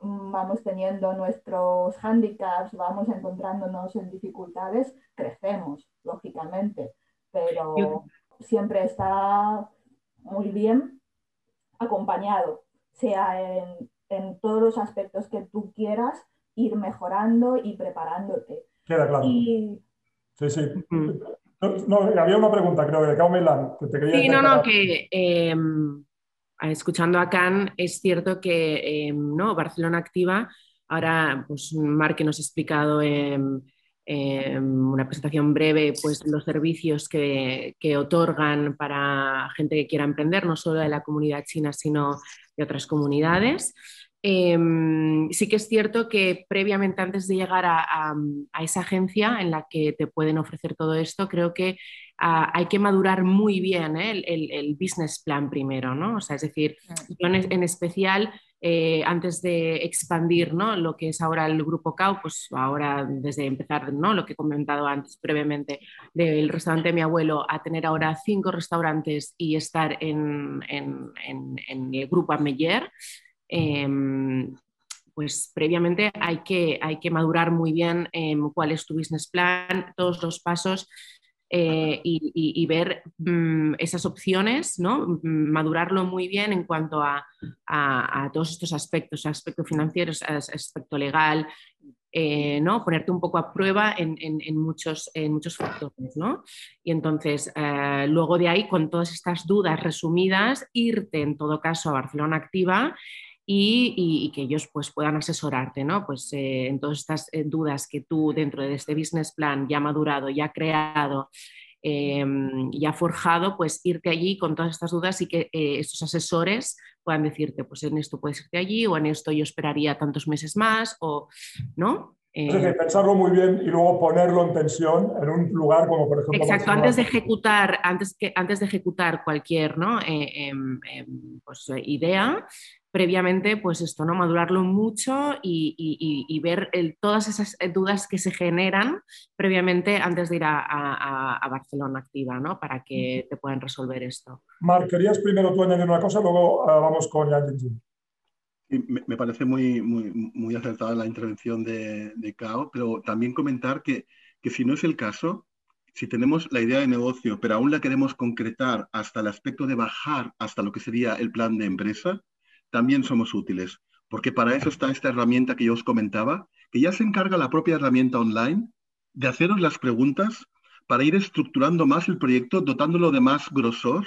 vamos teniendo nuestros handicaps, vamos encontrándonos en dificultades, crecemos, lógicamente, pero siempre está muy bien acompañado, sea en, en, todos los aspectos que tú quieras, ir mejorando y preparándote. Queda claro. Sí, sí. No, había una pregunta, creo, de Cao que te quería Sí, no, no, que... Em, escuchando a Can, es cierto que em, ¿no? Barcelona Activa, ahora pues Marque nos ha explicado en, una presentación breve pues, los servicios que, otorgan para gente que quiera emprender, no solo de la comunidad china, sino de otras comunidades. Em, sí que es cierto que previamente, antes de llegar a, esa agencia en la que te pueden ofrecer todo esto, creo que hay que madurar muy bien ¿eh? el, business plan primero, ¿no? O sea, es decir, yo en, especial, eh, antes de expandir ¿no? lo que es ahora el grupo CAU, pues ahora desde empezar ¿no? lo que he comentado antes brevemente del restaurante de mi abuelo a tener ahora cinco restaurantes y estar en, el grupo Ameyer, em, pues previamente hay que, hay que madurar muy bien em, cuál es tu business plan, todos los pasos eh, y, ver mm, esas opciones, ¿no? Mm, madurarlo muy bien en cuanto a, todos estos aspectos, aspecto financiero, aspecto legal, eh, ¿no? ponerte un poco a prueba en, muchos, en muchos factores. ¿no? Y entonces, eh, luego de ahí, con todas estas dudas resumidas, irte en todo caso a Barcelona Activa y, que ellos pues, puedan asesorarte ¿no? pues, eh, en todas estas eh, dudas que tú dentro de este business plan ya madurado, ya creado, em, ya forjado, pues irte allí con todas estas dudas y que eh, estos asesores puedan decirte, pues en esto puedes irte allí o en esto yo esperaría tantos meses más o, ¿no? Es decir, pensarlo muy bien y luego ponerlo en tensión en un lugar como por ejemplo... Exacto, antes de ejecutar, antes, que, antes de ejecutar cualquier ¿no? Eh, em, em, pues, idea, previamente, pues esto, ¿no? Madurarlo mucho y, ver todas esas dudas que se generan previamente antes de ir a, Barcelona Activa, ¿no? Para que te puedan resolver esto. Marc, querías primero tú añadir una cosa, luego ah, vamos con Yang me, me, parece muy, muy, muy acertada la intervención de, de Cao, pero también comentar que, que si no es el caso, si tenemos la idea de negocio, pero aún la queremos concretar hasta el aspecto de bajar hasta lo que sería el plan de empresa, también somos útiles, porque para eso está esta herramienta que yo os comentaba, que ya se encarga la propia herramienta online de haceros las preguntas para ir estructurando más el proyecto, dotándolo de más grosor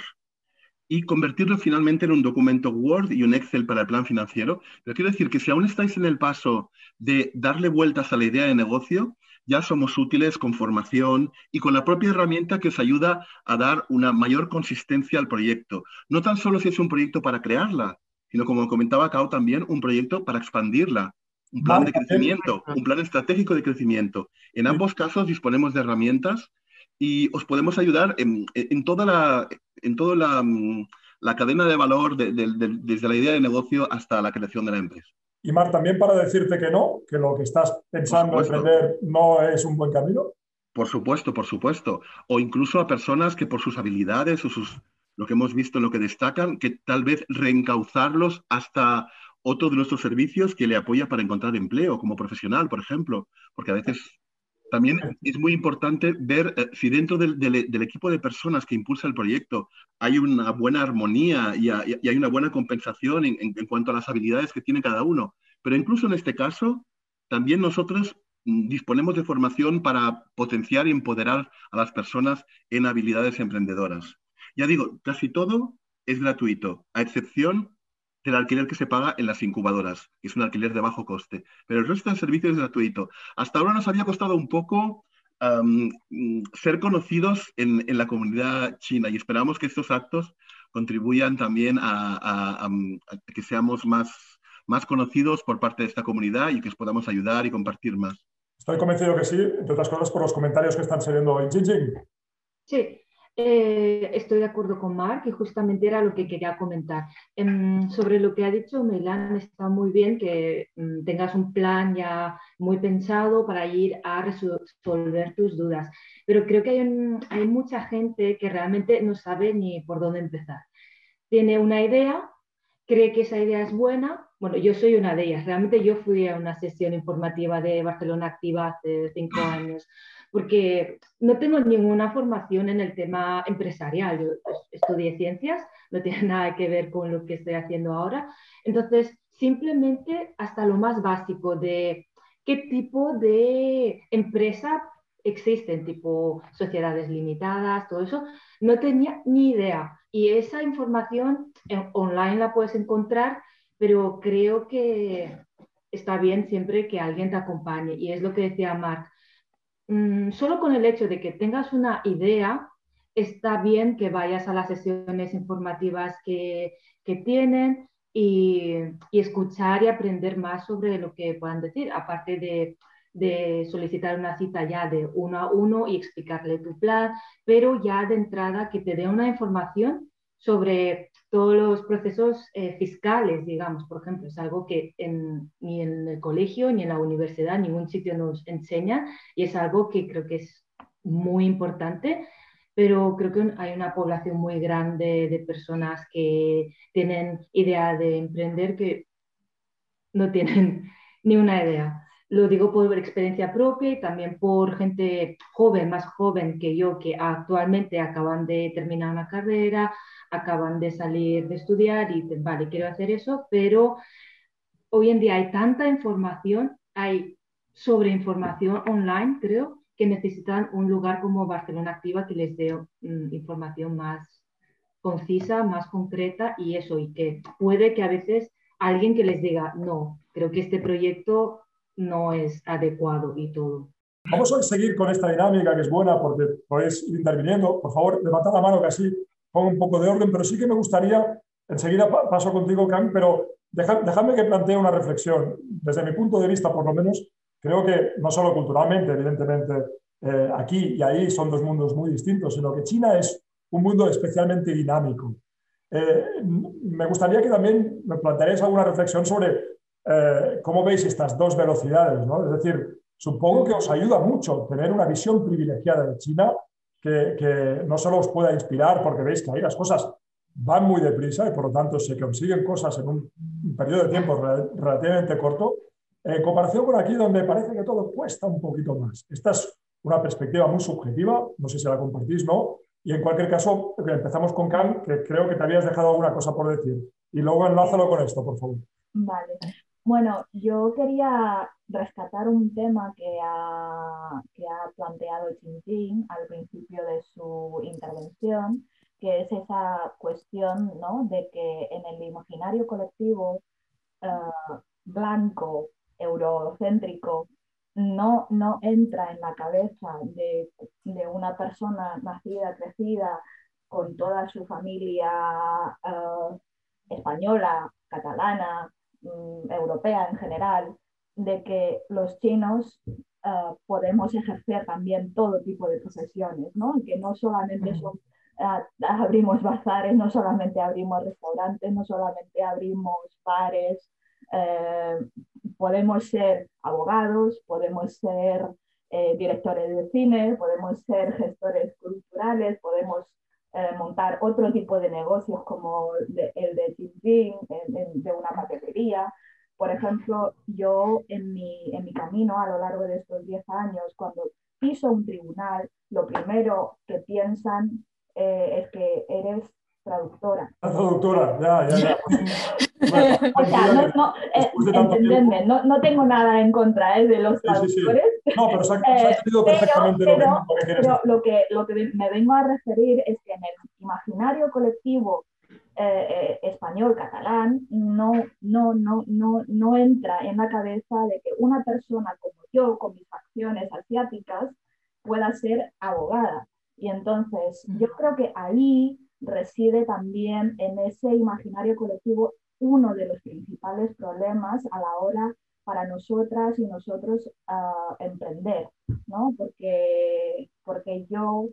y convertirlo finalmente en un documento Word y un Excel para el plan financiero. Pero quiero decir que si aún estáis en el paso de darle vueltas a la idea de negocio, ya somos útiles con formación y con la propia herramienta que os ayuda a dar una mayor consistencia al proyecto. No tan solo si es un proyecto para crearla, sino como comentaba Cao también, un proyecto para expandirla, un plan de crecimiento, un plan estratégico de crecimiento. En ambos casos disponemos de herramientas y os podemos ayudar en, toda la, en toda la, mm, cadena de valor, desde la idea de negocio hasta la creación de la empresa. Y Mar, también para decirte que no, que lo que estás pensando emprender no es un buen camino. Por supuesto, por supuesto. O incluso a personas que por sus habilidades o sus lo que hemos visto lo que destacan, que tal vez reencauzarlos hasta otro de nuestros servicios que le apoya para encontrar empleo como profesional, por ejemplo, porque a veces también es muy importante ver eh, si dentro del, equipo de personas que impulsa el proyecto hay una buena armonía y, hay una buena compensación en, en, cuanto a las habilidades que tiene cada uno. Pero incluso en este caso, también nosotros mm, disponemos de formación para potenciar y empoderar a las personas en habilidades emprendedoras. Ya digo, casi todo es gratuito, a excepción del alquiler que se paga en las incubadoras, que es un alquiler de bajo coste. Pero el resto del servicio es gratuito. Hasta ahora nos había costado un poco ser conocidos en, la comunidad china y esperamos que estos actos contribuyan también a, que seamos más, más conocidos por parte de esta comunidad y que os podamos ayudar y compartir más. Estoy convencido que sí, entre otras cosas por los comentarios que están saliendo en Jinjing. Sí, eh, estoy de acuerdo con Mark y justamente era lo que quería comentar. Em, sobre lo que ha dicho Melan, está muy bien que mm, tengas un plan ya muy pensado para ir a resolver tus dudas, pero creo que hay, hay mucha gente que realmente no sabe ni por dónde empezar. Tiene una idea, cree que esa idea es buena. Bueno, yo soy una de ellas. Realmente yo fui a una sesión informativa de Barcelona Activa hace cinco años porque no tengo ninguna formación en el tema empresarial. Yo estudié ciencias, no tiene nada que ver con lo que estoy haciendo ahora. Entonces, simplemente hasta lo más básico de qué tipo de empresa existen, tipo sociedades limitadas, todo eso, no tenía ni idea. Y esa información online la puedes encontrar, pero creo que está bien siempre que alguien te acompañe. Y es lo que decía Marc, Mm, solo con el hecho de que tengas una idea, está bien que vayas a las sesiones informativas que, tienen y, escuchar y aprender más sobre lo que puedan decir, aparte de, de, solicitar una cita ya de uno a uno y explicarle tu plan, pero ya de entrada que te dé una información sobre todos los procesos eh, fiscales, digamos, por ejemplo, es algo que ni en el colegio ni en la universidad, ningún sitio nos enseña y es algo que creo que es muy importante, pero creo que hay una población muy grande de personas que tienen idea de emprender que no tienen ni una idea. Lo digo por experiencia propia y también por gente joven, más joven que yo, que actualmente acaban de terminar una carrera, acaban de salir de estudiar y dicen, vale, quiero hacer eso, pero hoy en día hay tanta información, hay sobreinformación online, creo, que necesitan un lugar como Barcelona Activa que les dé mm, información más concisa, más concreta y eso, y que puede que a veces alguien que les diga, no, creo que este proyecto no es adecuado y todo. Vamos a seguir con esta dinámica que es buena porque podéis ir interviniendo. Por favor, levantad la mano que así pongo un poco de orden, pero sí que me gustaría, enseguida paso contigo, Cam, pero dejadme que plantee una reflexión. Desde mi punto de vista, por lo menos, creo que no solo culturalmente, evidentemente, eh, aquí y ahí son dos mundos muy distintos, sino que China es un mundo especialmente dinámico. Eh, me gustaría que también me plantearais alguna reflexión sobre eh, cómo veis estas dos velocidades. ¿no? Es decir, supongo que os ayuda mucho tener una visión privilegiada de China que, que, no solo os pueda inspirar porque veis que ahí las cosas van muy deprisa y por lo tanto se consiguen cosas en un, periodo de tiempo relativamente corto, en comparación con aquí donde parece que todo cuesta un poquito más. Esta es una perspectiva muy subjetiva, no sé si la compartís, ¿no? Y en cualquier caso, empezamos con Cam, que creo que te habías dejado alguna cosa por decir. Y luego enlázalo con esto, por favor. Vale. Bueno, yo quería rescatar un tema que ha, que ha planteado Chin al principio de su intervención, que es esa cuestión ¿no? de que en el imaginario colectivo eh, blanco, eurocéntrico, no, no entra en la cabeza de, una persona nacida, crecida, con toda su familia eh, española, catalana, mm, europea en general, de que los chinos eh, podemos ejercer también todo tipo de profesiones, ¿no? que no solamente son, eh, abrimos bazares, no solamente abrimos restaurantes, no solamente abrimos bares, podemos ser abogados, podemos ser eh, directores de cine, podemos ser gestores culturales, podemos eh, montar otro tipo de negocios como el de Jinping, de una papelería. Por ejemplo, yo en mi, en mi camino a lo largo de estos 10 años, cuando piso un tribunal, lo primero que piensan eh, es que eres traductora. La traductora, ya, ya, ya. o sea, no, no, eh, entendedme, no, no, tengo nada en contra eh, de los traductores. Sí, sí. No, pero se ha, eh, entendido perfectamente pero, lo, que, que pero lo, que, lo que me vengo a referir es que en el imaginario colectivo eh, eh, español, catalán, no, no, no, no, no entra en la cabeza de que una persona como yo, con mis facciones asiáticas, pueda ser abogada. Y entonces, yo creo que ahí reside también en ese imaginario colectivo uno de los principales problemas a la hora para nosotras y nosotros uh, emprender, ¿no? Porque, porque yo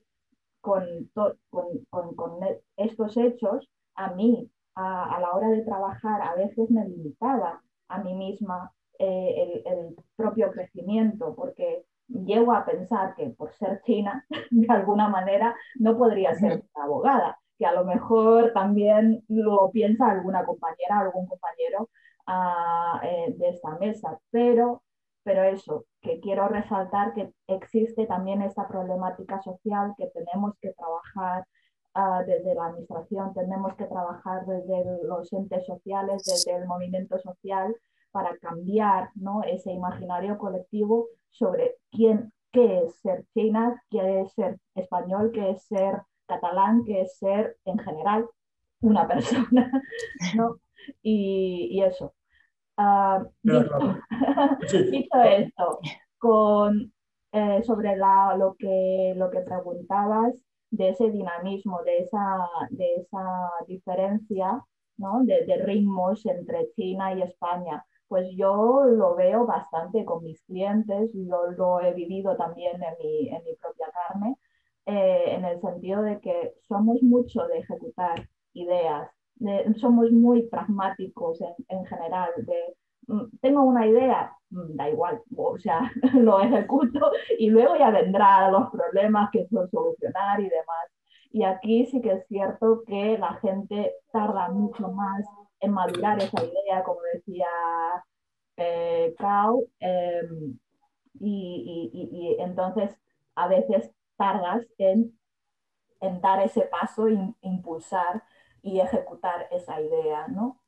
con, con, con, estos hechos, a mí, a, a, la hora de trabajar, a veces me limitaba a mí misma eh, el, el, propio crecimiento, porque llego a pensar que por ser china, de alguna manera, no podría ser abogada que a lo mejor también lo piensa alguna compañera, algún compañero uh, eh, de esta mesa, pero, pero eso, que quiero resaltar que existe también esta problemática social que tenemos que trabajar uh, desde la administración, tenemos que trabajar desde los entes sociales, desde el movimiento social, para cambiar ¿no? ese imaginario colectivo sobre quién, qué es ser china, qué es ser español, qué es ser catalán que es ser en general una persona, ¿no? Y, eso. Uh, dicho, esto, con, eh, sobre la, lo, que, lo que preguntabas de ese dinamismo, de esa, de esa diferencia ¿no? de, de ritmos entre China y España, pues yo lo veo bastante con mis clientes, yo lo he vivido también en mi, en mi propia carne, eh, en el sentido de que somos mucho de ejecutar ideas, somos muy pragmáticos en, general, de mm, tengo una idea, mm, da igual, o sea, lo ejecuto y luego ya vendrán los problemas que son solucionar y demás. Y aquí sí que es cierto que la gente tarda mucho más en madurar esa idea, como decía eh, Cao, em, y, y, y, entonces a veces tardas en, en dar ese paso, impulsar y ejecutar esa idea, ¿no?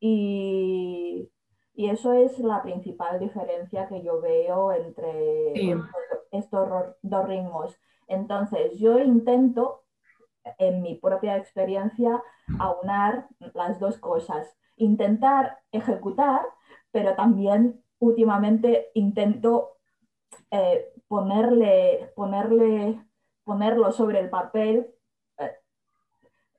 Y, y, eso es la principal diferencia que yo veo entre estos dos ritmos. Entonces, yo intento, en mi propia experiencia, aunar las dos cosas. Intentar ejecutar, pero también últimamente intento eh, ponerle, ponerle, ponerlo sobre el papel, eh,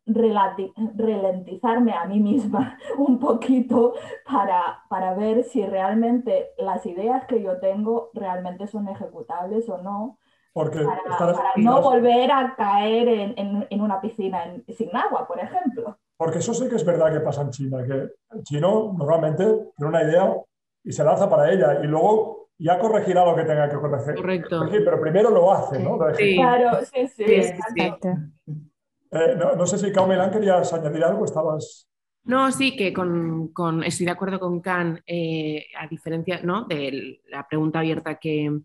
ralentizarme a mí misma un poquito para, para ver si realmente las ideas que yo tengo realmente son ejecutables o no. Porque para, no volver a caer en, en, una piscina sin agua, por ejemplo. Porque eso sí que es verdad que pasa en China, que el chino normalmente tiene una idea y se lanza para ella y luego ya corregirá lo que tenga que corregir. Correcto. pero primero lo hace, ¿no? sí. Claro, sí, sí. Eh, no, sé si Cao Milán querías añadir algo, estabas... No, sí, que con, con estoy de acuerdo con Can, eh, a diferencia ¿no? de la pregunta abierta que,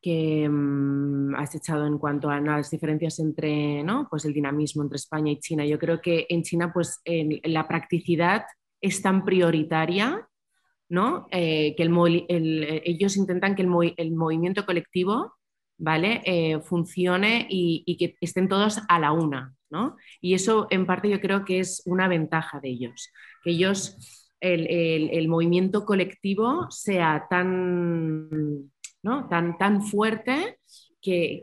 que mm, has echado en cuanto a las diferencias entre ¿no? pues el dinamismo entre España y China. Yo creo que en China pues, la practicidad es tan prioritaria ¿no? Eh, que el, ellos intentan que el, movimiento colectivo ¿vale? Eh, funcione y, que estén todos a la una. ¿no? Y eso en parte yo creo que es una ventaja de ellos, que ellos, el, movimiento colectivo sea tan, ¿no? tan, tan fuerte que,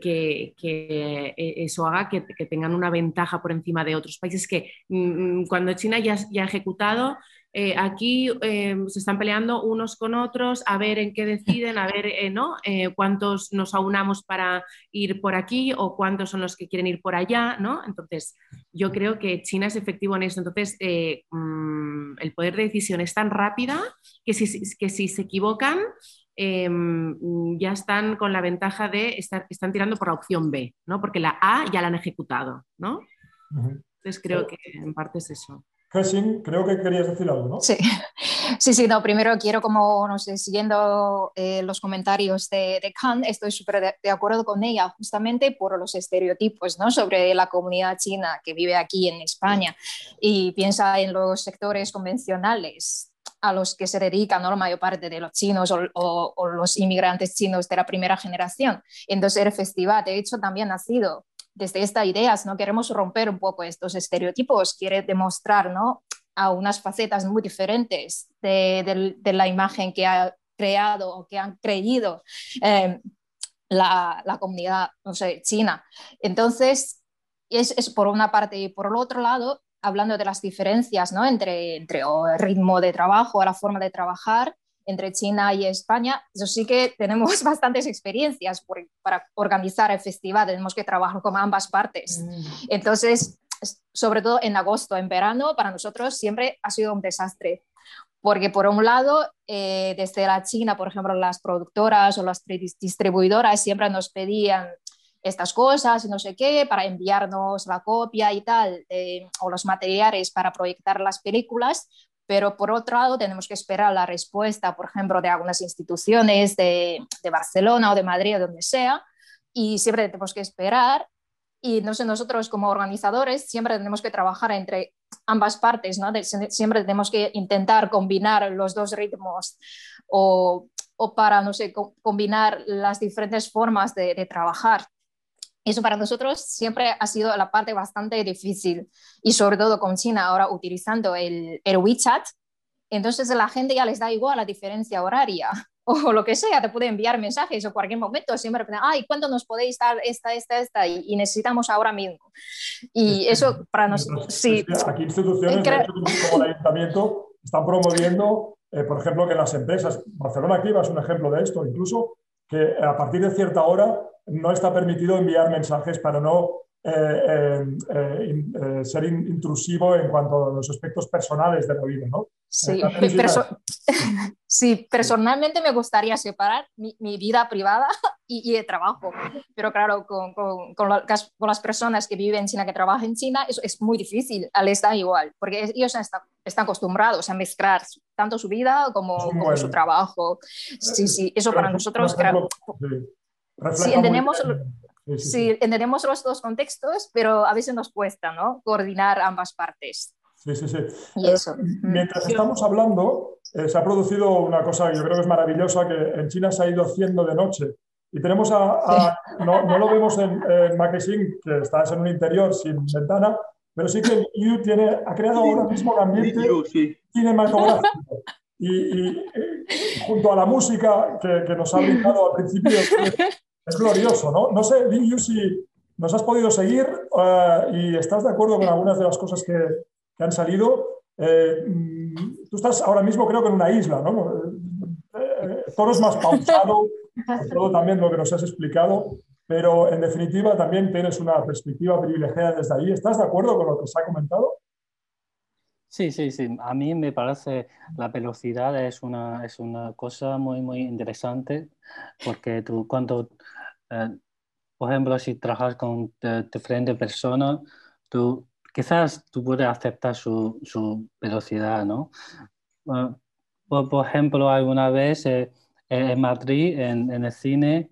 que, eso haga que, tengan una ventaja por encima de otros países que mm, mm, cuando China ya ha ejecutado, eh, aquí eh, se están peleando unos con otros a ver en qué deciden, a ver eh, ¿no? cuántos nos aunamos para ir por aquí o cuántos son los que quieren ir por allá. ¿no? Entonces, yo creo que China es efectivo en eso. Entonces, mm, el poder de decisión es tan rápida que si, que si se equivocan, ya están con la ventaja de estar, están tirando por la opción B, ¿no? porque la A ya la han ejecutado. ¿no? Entonces, creo que en parte es eso creo que querías decir algo, ¿no? Sí, sí, sí, no, primero quiero como, no sé, siguiendo eh, los comentarios de, de Khan, estoy súper de, acuerdo con ella, justamente por los estereotipos, ¿no? Sobre la comunidad china que vive aquí en España y piensa en los sectores convencionales a los que se dedican ¿no? la mayor parte de los chinos o, o, los inmigrantes chinos de la primera generación. Entonces el festival, de hecho, también ha sido desde esta idea, ¿no? queremos romper un poco estos estereotipos, quiere demostrar ¿no? a unas facetas muy diferentes de, la imagen que ha creado o que han creído em, la, comunidad no sé, china. Entonces, es, por una parte y por el otro lado, hablando de las diferencias ¿no? entre, entre el ritmo de trabajo, la forma de trabajar, entre China y España, eso sí que tenemos bastantes experiencias para organizar el festival, tenemos que trabajar con ambas partes. Mm. Entonces, sobre todo en agosto, en verano, para nosotros siempre ha sido un desastre, porque por un lado, eh, desde la China, por ejemplo, las productoras o las distribuidoras siempre nos pedían estas cosas y no sé qué para enviarnos la copia y tal, eh, o los materiales para proyectar las películas, pero por otro lado tenemos que esperar la respuesta, por ejemplo, de algunas instituciones de, de Barcelona o de Madrid donde sea, y siempre tenemos que esperar. Y no sé, nosotros como organizadores siempre tenemos que trabajar entre ambas partes, ¿no? siempre tenemos que intentar combinar los dos ritmos o, o para, no sé, combinar las diferentes formas de, de trabajar. Eso para nosotros siempre ha sido la parte bastante difícil y sobre todo con China ahora utilizando el, el WeChat, entonces la gente ya les da igual la diferencia horaria o lo que sea, te puede enviar mensajes o cualquier momento, siempre, ay, ¿cuándo nos podéis dar esta, esta, esta? Y, necesitamos ahora mismo. Y eso para nosotros, sí. Aquí instituciones como el ayuntamiento están promoviendo, eh, por ejemplo, que las empresas, Barcelona Activa es un ejemplo de esto, incluso que a partir de cierta hora no está permitido enviar mensajes para no eh, eh, eh, ser intrusivo en cuanto a los aspectos personales de la vida, ¿no? Sí, sí personalmente me gustaría separar mi, vida privada y, el trabajo, pero claro, con, con, con, las personas que viven en China, que trabajan en China, eso es muy difícil, les da igual, porque ellos están, están acostumbrados a mezclar tanto su vida como, su trabajo. Sí, sí, eso para nosotros... Claro, sí, entendemos, Sí, entendemos los dos contextos, pero a veces nos cuesta ¿no? coordinar ambas partes. Sí, sí, sí. Y eso. Mientras estamos hablando, eh, se ha producido una cosa que yo creo que es maravillosa, que en China se ha ido haciendo de noche. Y tenemos a, no, no, lo vemos en, en que estás en un interior sin ventana, pero sí que Yu tiene, ha creado ahora mismo un ambiente cinematográfico. Y, y, eh, junto a la música que, nos ha brindado al principio, es glorioso, ¿no? No sé, Yu, si nos has podido seguir eh, y estás de acuerdo con algunas de las cosas que, han salido. Eh, mm, tú estás ahora mismo, creo que en una isla, ¿no? Eh, todo es más pausado, todo también lo que nos has explicado, pero en definitiva también tienes una perspectiva privilegiada desde ahí. ¿Estás de acuerdo con lo que se ha comentado? Sí, sí, sí. A mí me parece la velocidad es una, es una cosa muy, muy interesante porque tú cuando, eh, por ejemplo, si trabajas con diferentes personas, tú quizás tú puedes aceptar su, su velocidad, ¿no? Eh, por, por, ejemplo, alguna vez eh, en Madrid, en, en, el cine,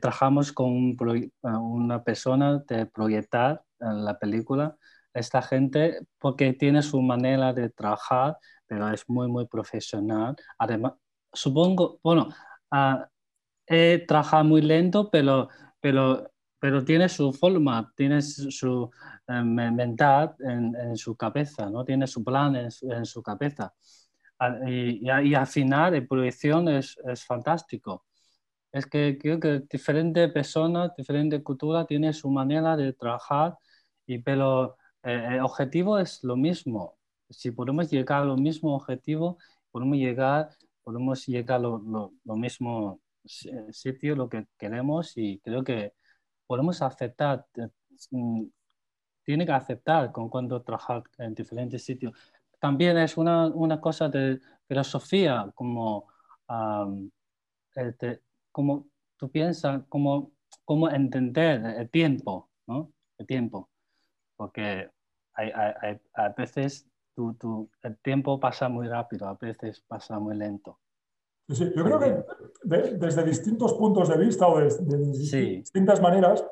trabajamos con una persona de proyectar la película esta gente porque tiene su manera de trabajar, pero es muy, muy profesional. Además, supongo, bueno, uh, he trabajado muy lento, pero, pero, pero tiene su forma, tiene su eh, mental en, su cabeza, ¿no? tiene su plan en, su cabeza. Ah, y, y, al final, la proyección es, es fantástico. Es que creo que diferentes personas, diferentes culturas tienen su manera de trabajar, y, pero el objetivo es lo mismo. Si podemos llegar a lo mismo objetivo, podemos llegar, podemos llegar a lo, lo, mismo sitio, lo que queremos y creo que podemos aceptar, mm, tiene que aceptar con cuando trabajar en diferentes sitios. También es una, una cosa de filosofía, como, este, como tú piensas, como, como entender el tiempo, ¿no? El tiempo porque a veces tu, el tiempo pasa muy rápido, a veces pasa muy lento. Sí, yo creo que desde distintos puntos de vista o desde distintas maneras,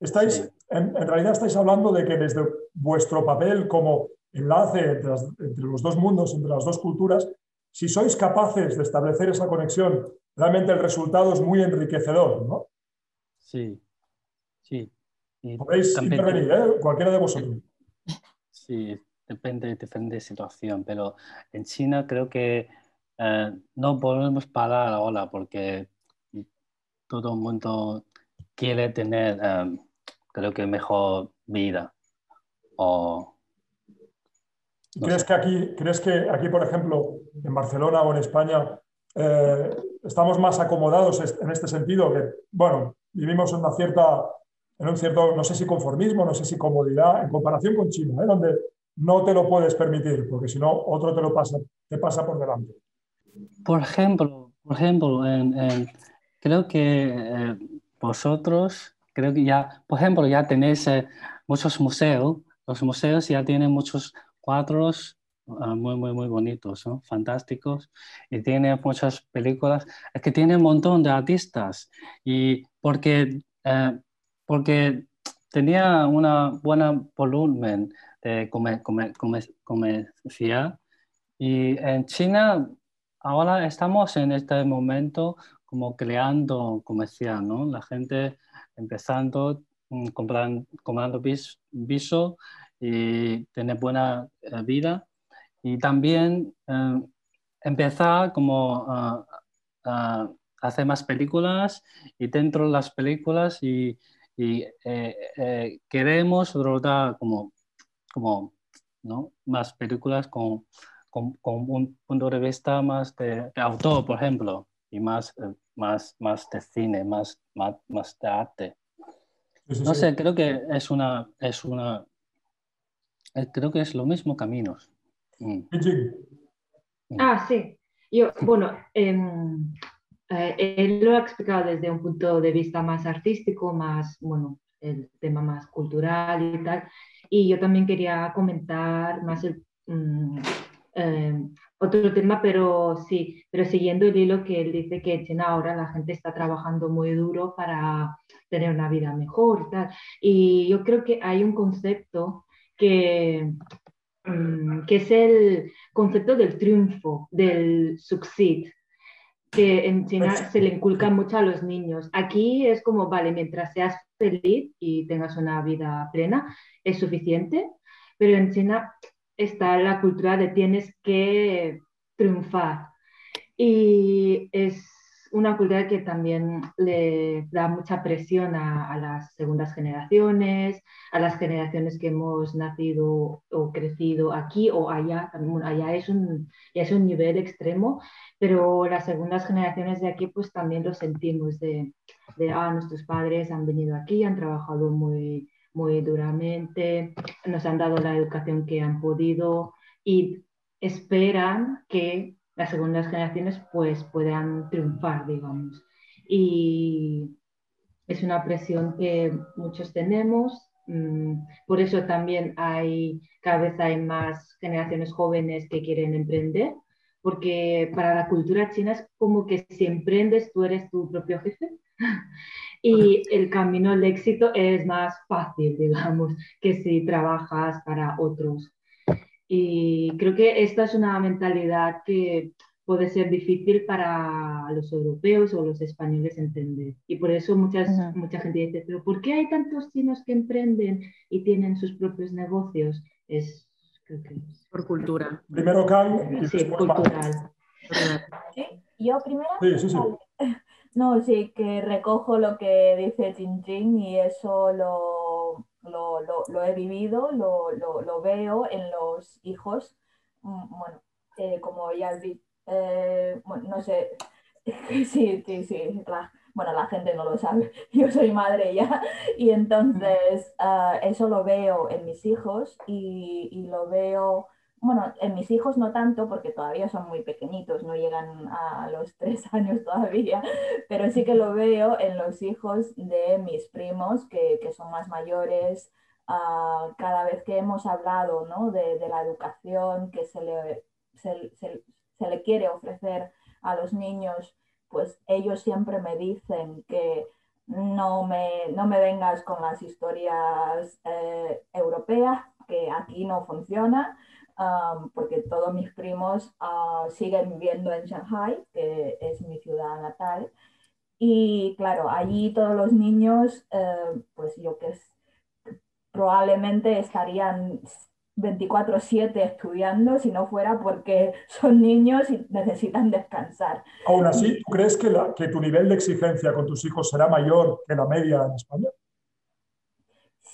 estáis, en, realidad estáis hablando de que desde vuestro papel como enlace entre, entre, los dos mundos, entre las dos culturas, si sois capaces de establecer esa conexión, realmente el resultado es muy enriquecedor, ¿no? Sí, sí. Podéis intervenir, ¿eh? cualquiera de vosotros. Sí, depende, de situación, pero en China creo que eh, no podemos parar ahora porque todo el mundo quiere tener, eh, creo que mejor vida. O, ¿Crees, que aquí, ¿Crees que aquí, por ejemplo, en Barcelona o en España, estamos más acomodados en este sentido? Que, bueno, vivimos en una cierta en un cierto, no sé si conformismo, no sé si comodidad, en comparación con China, ¿eh? donde no te lo puedes permitir, porque si no, otro te lo pasa, te pasa por delante. Por ejemplo, por ejemplo creo que eh, vosotros, creo que ya, por ejemplo, ya tenéis eh, muchos museos, los museos ya tienen muchos cuadros ah, muy, muy, muy bonitos, fantásticos, y tiene muchas películas, es que tiene un montón de artistas, y porque porque tenía una buena volumen de comercial. Y en China ahora estamos en este momento como creando comercial, ¿no? La gente empezando mm, comprando, comprando y tener buena eh, vida y también eh, empezar como a hacer más películas y dentro de las películas y y eh, eh, queremos rodar como, como ¿no? más películas con, con, un punto de vista más de, autor, por ejemplo, y más, eh, más, más de cine, más, más, más de arte. No sé, creo que es una, es una, creo que es lo mismo caminos. Mm. Ah, sí. Yo, bueno, em, eh, él lo ha explicado desde un punto de vista más artístico, más, bueno, el tema más cultural y tal. Y yo también quería comentar más el, mm, eh, otro tema, pero sí, pero siguiendo el hilo que él dice que en China ahora la gente está trabajando muy duro para tener una vida mejor y tal. Y yo creo que hay un concepto que, mm, que es el concepto del triunfo, del succeed que en China pues se le inculca mucho a los niños. Aquí es como, vale, mientras seas feliz y tengas una vida plena, es suficiente, pero en China está la cultura de tienes que triunfar. Y es una cultura que también le da mucha presión a, las segundas generaciones, a las generaciones que hemos nacido o crecido aquí o allá. allá es un, es un nivel extremo, pero las segundas generaciones de aquí pues también lo sentimos de, de ah, nuestros padres han venido aquí, han trabajado muy, muy duramente, nos han dado la educación que han podido y esperan que las segundas generaciones pues puedan triunfar, digamos. Y es una presión que muchos tenemos, mm, por eso también hay, cada vez hay más generaciones jóvenes que quieren emprender, porque para la cultura china es como que si emprendes tú eres tu propio jefe y el camino al éxito es más fácil, digamos, que si trabajas para otros. Y creo que esta es una mentalidad que puede ser difícil para los europeos o los españoles entender. Y por eso muchas, mucha gente dice, pero ¿por qué hay tantos chinos que emprenden y tienen sus propios negocios? Es, creo que por cultura. Primero Kang sí, cultural. Yo primero. Sí, sí, sí. No, sí, que recojo lo que dice Jin y eso lo, lo, lo, he vivido, lo, lo, veo en los hijos. Mm, bueno, eh, como ya has dicho, eh, bueno, no sé, sí, sí, sí, bueno, la gente no lo sabe, yo soy madre ya, y entonces ah, eso lo veo en mis hijos y, y, lo veo, bueno, en mis hijos no tanto porque todavía son muy pequeñitos, no llegan a los tres años todavía, pero sí que lo veo en los hijos de mis primos que, que son más mayores. Uh, cada vez que hemos hablado ¿no? de, de, la educación que se le, se, se, se le quiere ofrecer a los niños, pues ellos siempre me dicen que no me, no me vengas con las historias eh, europeas, que aquí no funciona, um, porque todos mis primos uh, siguen viviendo en Shanghai, que es mi ciudad natal. Y claro, allí todos los niños, eh, pues yo que probablemente estarían 24/7 estudiando si no fuera porque son niños y necesitan descansar. Aún así, ¿tú crees que, la, que tu nivel de exigencia con tus hijos será mayor que la media en España?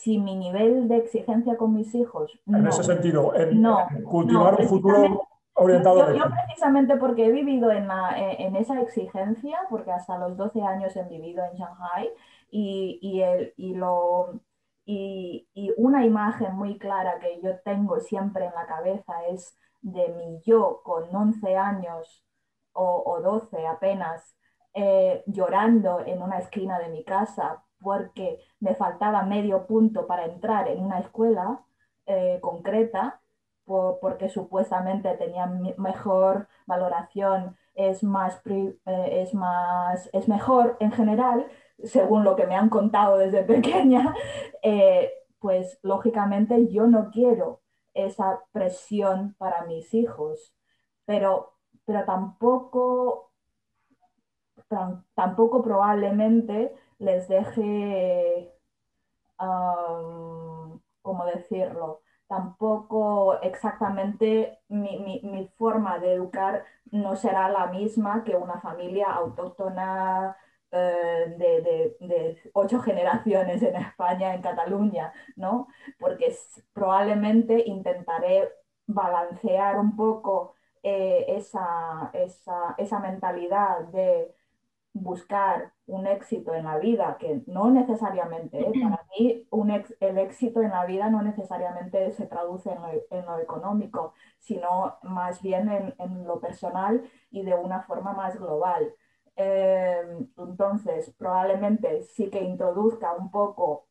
Si mi nivel de exigencia con mis hijos... En ese sentido, en, cultivar un futuro orientado... Yo, yo, precisamente porque he vivido en, en, esa exigencia, porque hasta los 12 años he vivido en Shanghai y, y, el, y lo y, una imagen muy clara que yo tengo siempre en la cabeza es de mi yo con 11 años o, 12 apenas, eh, llorando en una esquina de mi casa porque me faltaba medio punto para entrar en una escuela eh, concreta, porque supuestamente tenía mejor valoración, es más, eh, es más, es mejor en general, según lo que me han contado desde pequeña, eh, pues lógicamente yo no quiero esa presión para mis hijos, pero, pero tampoco, tampoco probablemente les deje, ¿cómo decirlo? Tampoco exactamente mi, mi forma de educar no será la misma que una familia autóctona eh, de, ocho generaciones en España, en Cataluña, ¿no? Porque probablemente intentaré balancear un poco eh, esa, esa, mentalidad de buscar un éxito en la vida, que no necesariamente, ¿eh? para mí un el éxito en la vida no necesariamente se traduce en lo, económico, sino más bien en, en, lo personal y de una forma más global. Em, entonces, probablemente sí que introduzca un poco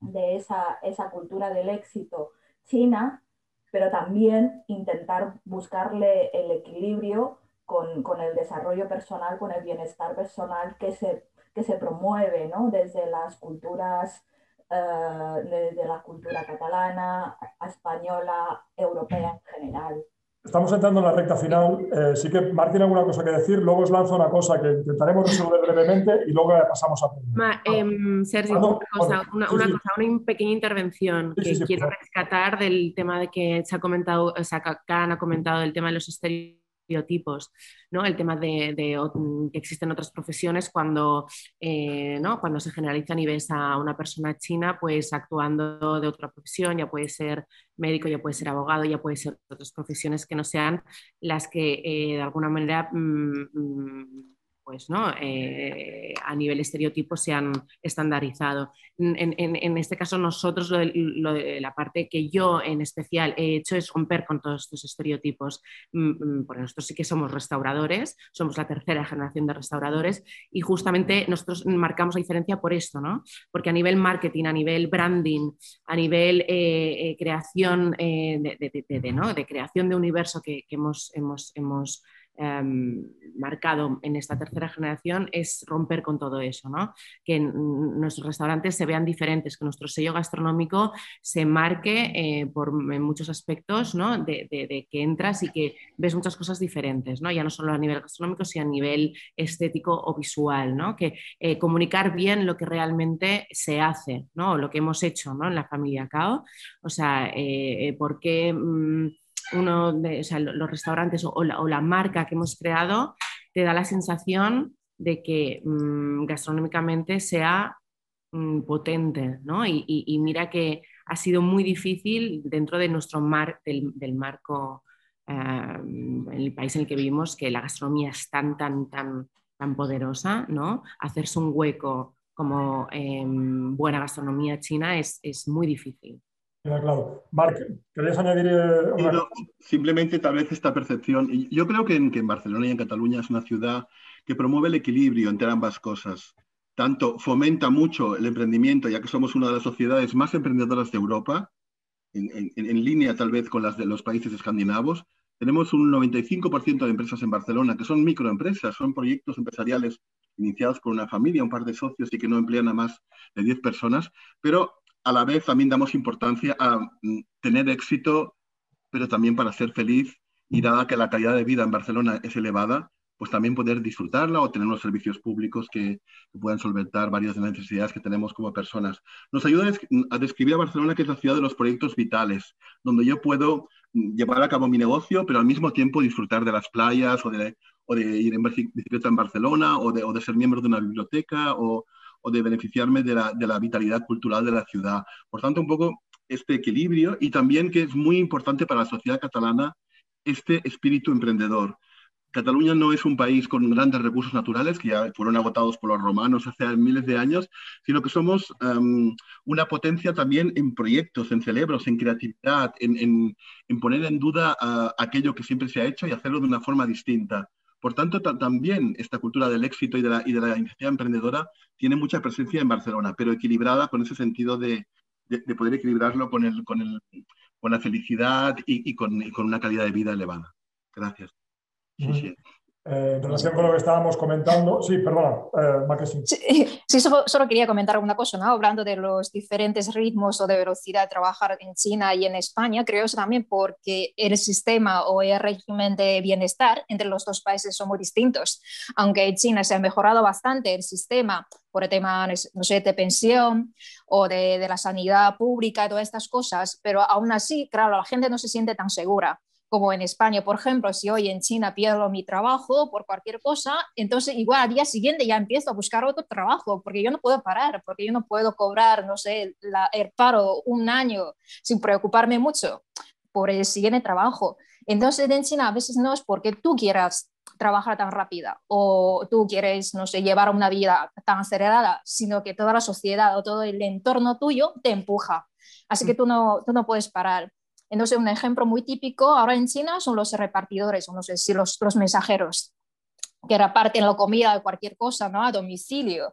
de esa, esa cultura del éxito china, pero también intentar buscarle el equilibrio con, con, el desarrollo personal, con el bienestar personal que se, que se promueve ¿no? desde las culturas, uh, desde la cultura catalana, española, europea en general. Estamos entrando en la recta final. Eh, sí que Martín alguna cosa que decir. Luego os lanzo una cosa que intentaremos resolver brevemente y luego pasamos a... Ma, eh, Sergio, una, cosa, una, pequeña intervención que quiero rescatar del tema de que se ha comentado, o sea, Karen ha comentado el tema de los estereotipos estereotipos, ¿no? El tema de, que existen otras profesiones cuando, eh, ¿no? cuando se generalizan y ves a una persona china pues actuando de otra profesión, ya puede ser médico, ya puede ser abogado, ya puede ser otras profesiones que no sean las que eh, de alguna manera mm, mm, pues, ¿no? Eh, a nivel estereotipo se han estandarizado. En, este caso, nosotros, la parte que yo en especial he hecho es romper con todos estos estereotipos, mm, mm, porque nosotros sí que somos restauradores, somos la tercera generación de restauradores y justamente nosotros marcamos la diferencia por esto, ¿no? porque a nivel marketing, a nivel branding, a nivel eh, eh, creación de, ¿no? de, creación de universo que, hemos, hemos, hemos Em, marcado en esta tercera generación es romper con todo eso, ¿no? que nuestros restaurantes se vean diferentes, que nuestro sello gastronómico se marque eh, por, muchos aspectos ¿no? de, que entras y que ves muchas cosas diferentes, ¿no? ya no solo a nivel gastronómico, sino a nivel estético o visual, ¿no? que eh, comunicar bien lo que realmente se hace, ¿no? lo que hemos hecho ¿no? en la familia Cao, o sea, eh, por qué... Mm, uno de los restaurantes o la, marca que hemos creado te da la sensación de que mm, gastronómicamente sea mm, potente, ¿no? Y, mira que ha sido muy difícil dentro de nuestro mar, del, marco, eh, en el país en el que vivimos, que la gastronomía es tan, tan, tan, tan poderosa, ¿no? Hacerse un hueco como buena gastronomía china es, es muy difícil claro. Marc, ¿querías añadir? Eh, simplemente tal vez esta percepción. Yo creo que en, que en Barcelona y en Cataluña es una ciudad que promueve el equilibrio entre ambas cosas. Tanto fomenta mucho el emprendimiento, ya que somos una de las sociedades más emprendedoras de Europa, en, en línea tal vez con las de los países escandinavos. Tenemos un 95% de empresas en Barcelona que son microempresas, son proyectos empresariales iniciados por una familia, un par de socios y que no emplean a más de 10 personas, pero a la vez también damos importancia a mm, tener éxito, pero también para ser feliz y dada que la calidad de vida en Barcelona es elevada, pues también poder disfrutarla o tener unos servicios públicos que, puedan solventar varias de las necesidades que tenemos como personas. Nos ayuda a describir a Barcelona que es la ciudad de los proyectos vitales, donde yo puedo mm, llevar a cabo mi negocio, pero al mismo tiempo disfrutar de las playas o de, o de ir en bicicleta en Barcelona o de, o de ser miembro de una biblioteca o, o de beneficiarme de la, de la vitalidad cultural de la ciudad. Por tanto, un poco este equilibrio y también que es muy importante para la sociedad catalana este espíritu emprendedor. Cataluña no es un país con grandes recursos naturales que ya fueron agotados por los romanos hace miles de años, sino que somos em, una potencia también en proyectos, en cerebros, en creatividad, en, en, poner en duda ah, aquello que siempre se ha hecho y hacerlo de una forma distinta. Por tanto, también esta cultura del éxito y de, la, y de la iniciativa emprendedora tiene mucha presencia en Barcelona, pero equilibrada con ese sentido de, de, poder equilibrarlo con, el, con, el, con la felicidad y, y, con, y, con, una calidad de vida elevada. Gracias. Sí, sí. Eh, en relación con lo que estábamos comentando, sí, perdona, eh, Sí, sí solo, quería comentar una cosa, ¿no? hablando de los diferentes ritmos o de velocidad de trabajar en China y en España, creo eso también porque el sistema o el régimen de bienestar entre los dos países son muy distintos. Aunque en China se ha mejorado bastante el sistema por el tema, no sé, de pensión o de, de la sanidad pública y todas estas cosas, pero aún así, claro, la gente no se siente tan segura como en España, por ejemplo, si hoy en China pierdo mi trabajo por cualquier cosa, entonces igual al día siguiente ya empiezo a buscar otro trabajo, porque yo no puedo parar, porque yo no puedo cobrar, no sé, el paro un año sin preocuparme mucho por el siguiente trabajo. Entonces en China a veces no es porque tú quieras trabajar tan rápida o tú quieres, no sé, llevar una vida tan acelerada, sino que toda la sociedad o todo el entorno tuyo te empuja. Así que mm. tú no, tú no puedes parar. Entonces, un ejemplo muy típico ahora en China son los repartidores, o no sé si los, los mensajeros que reparten la comida de cualquier cosa, ¿no? A domicilio.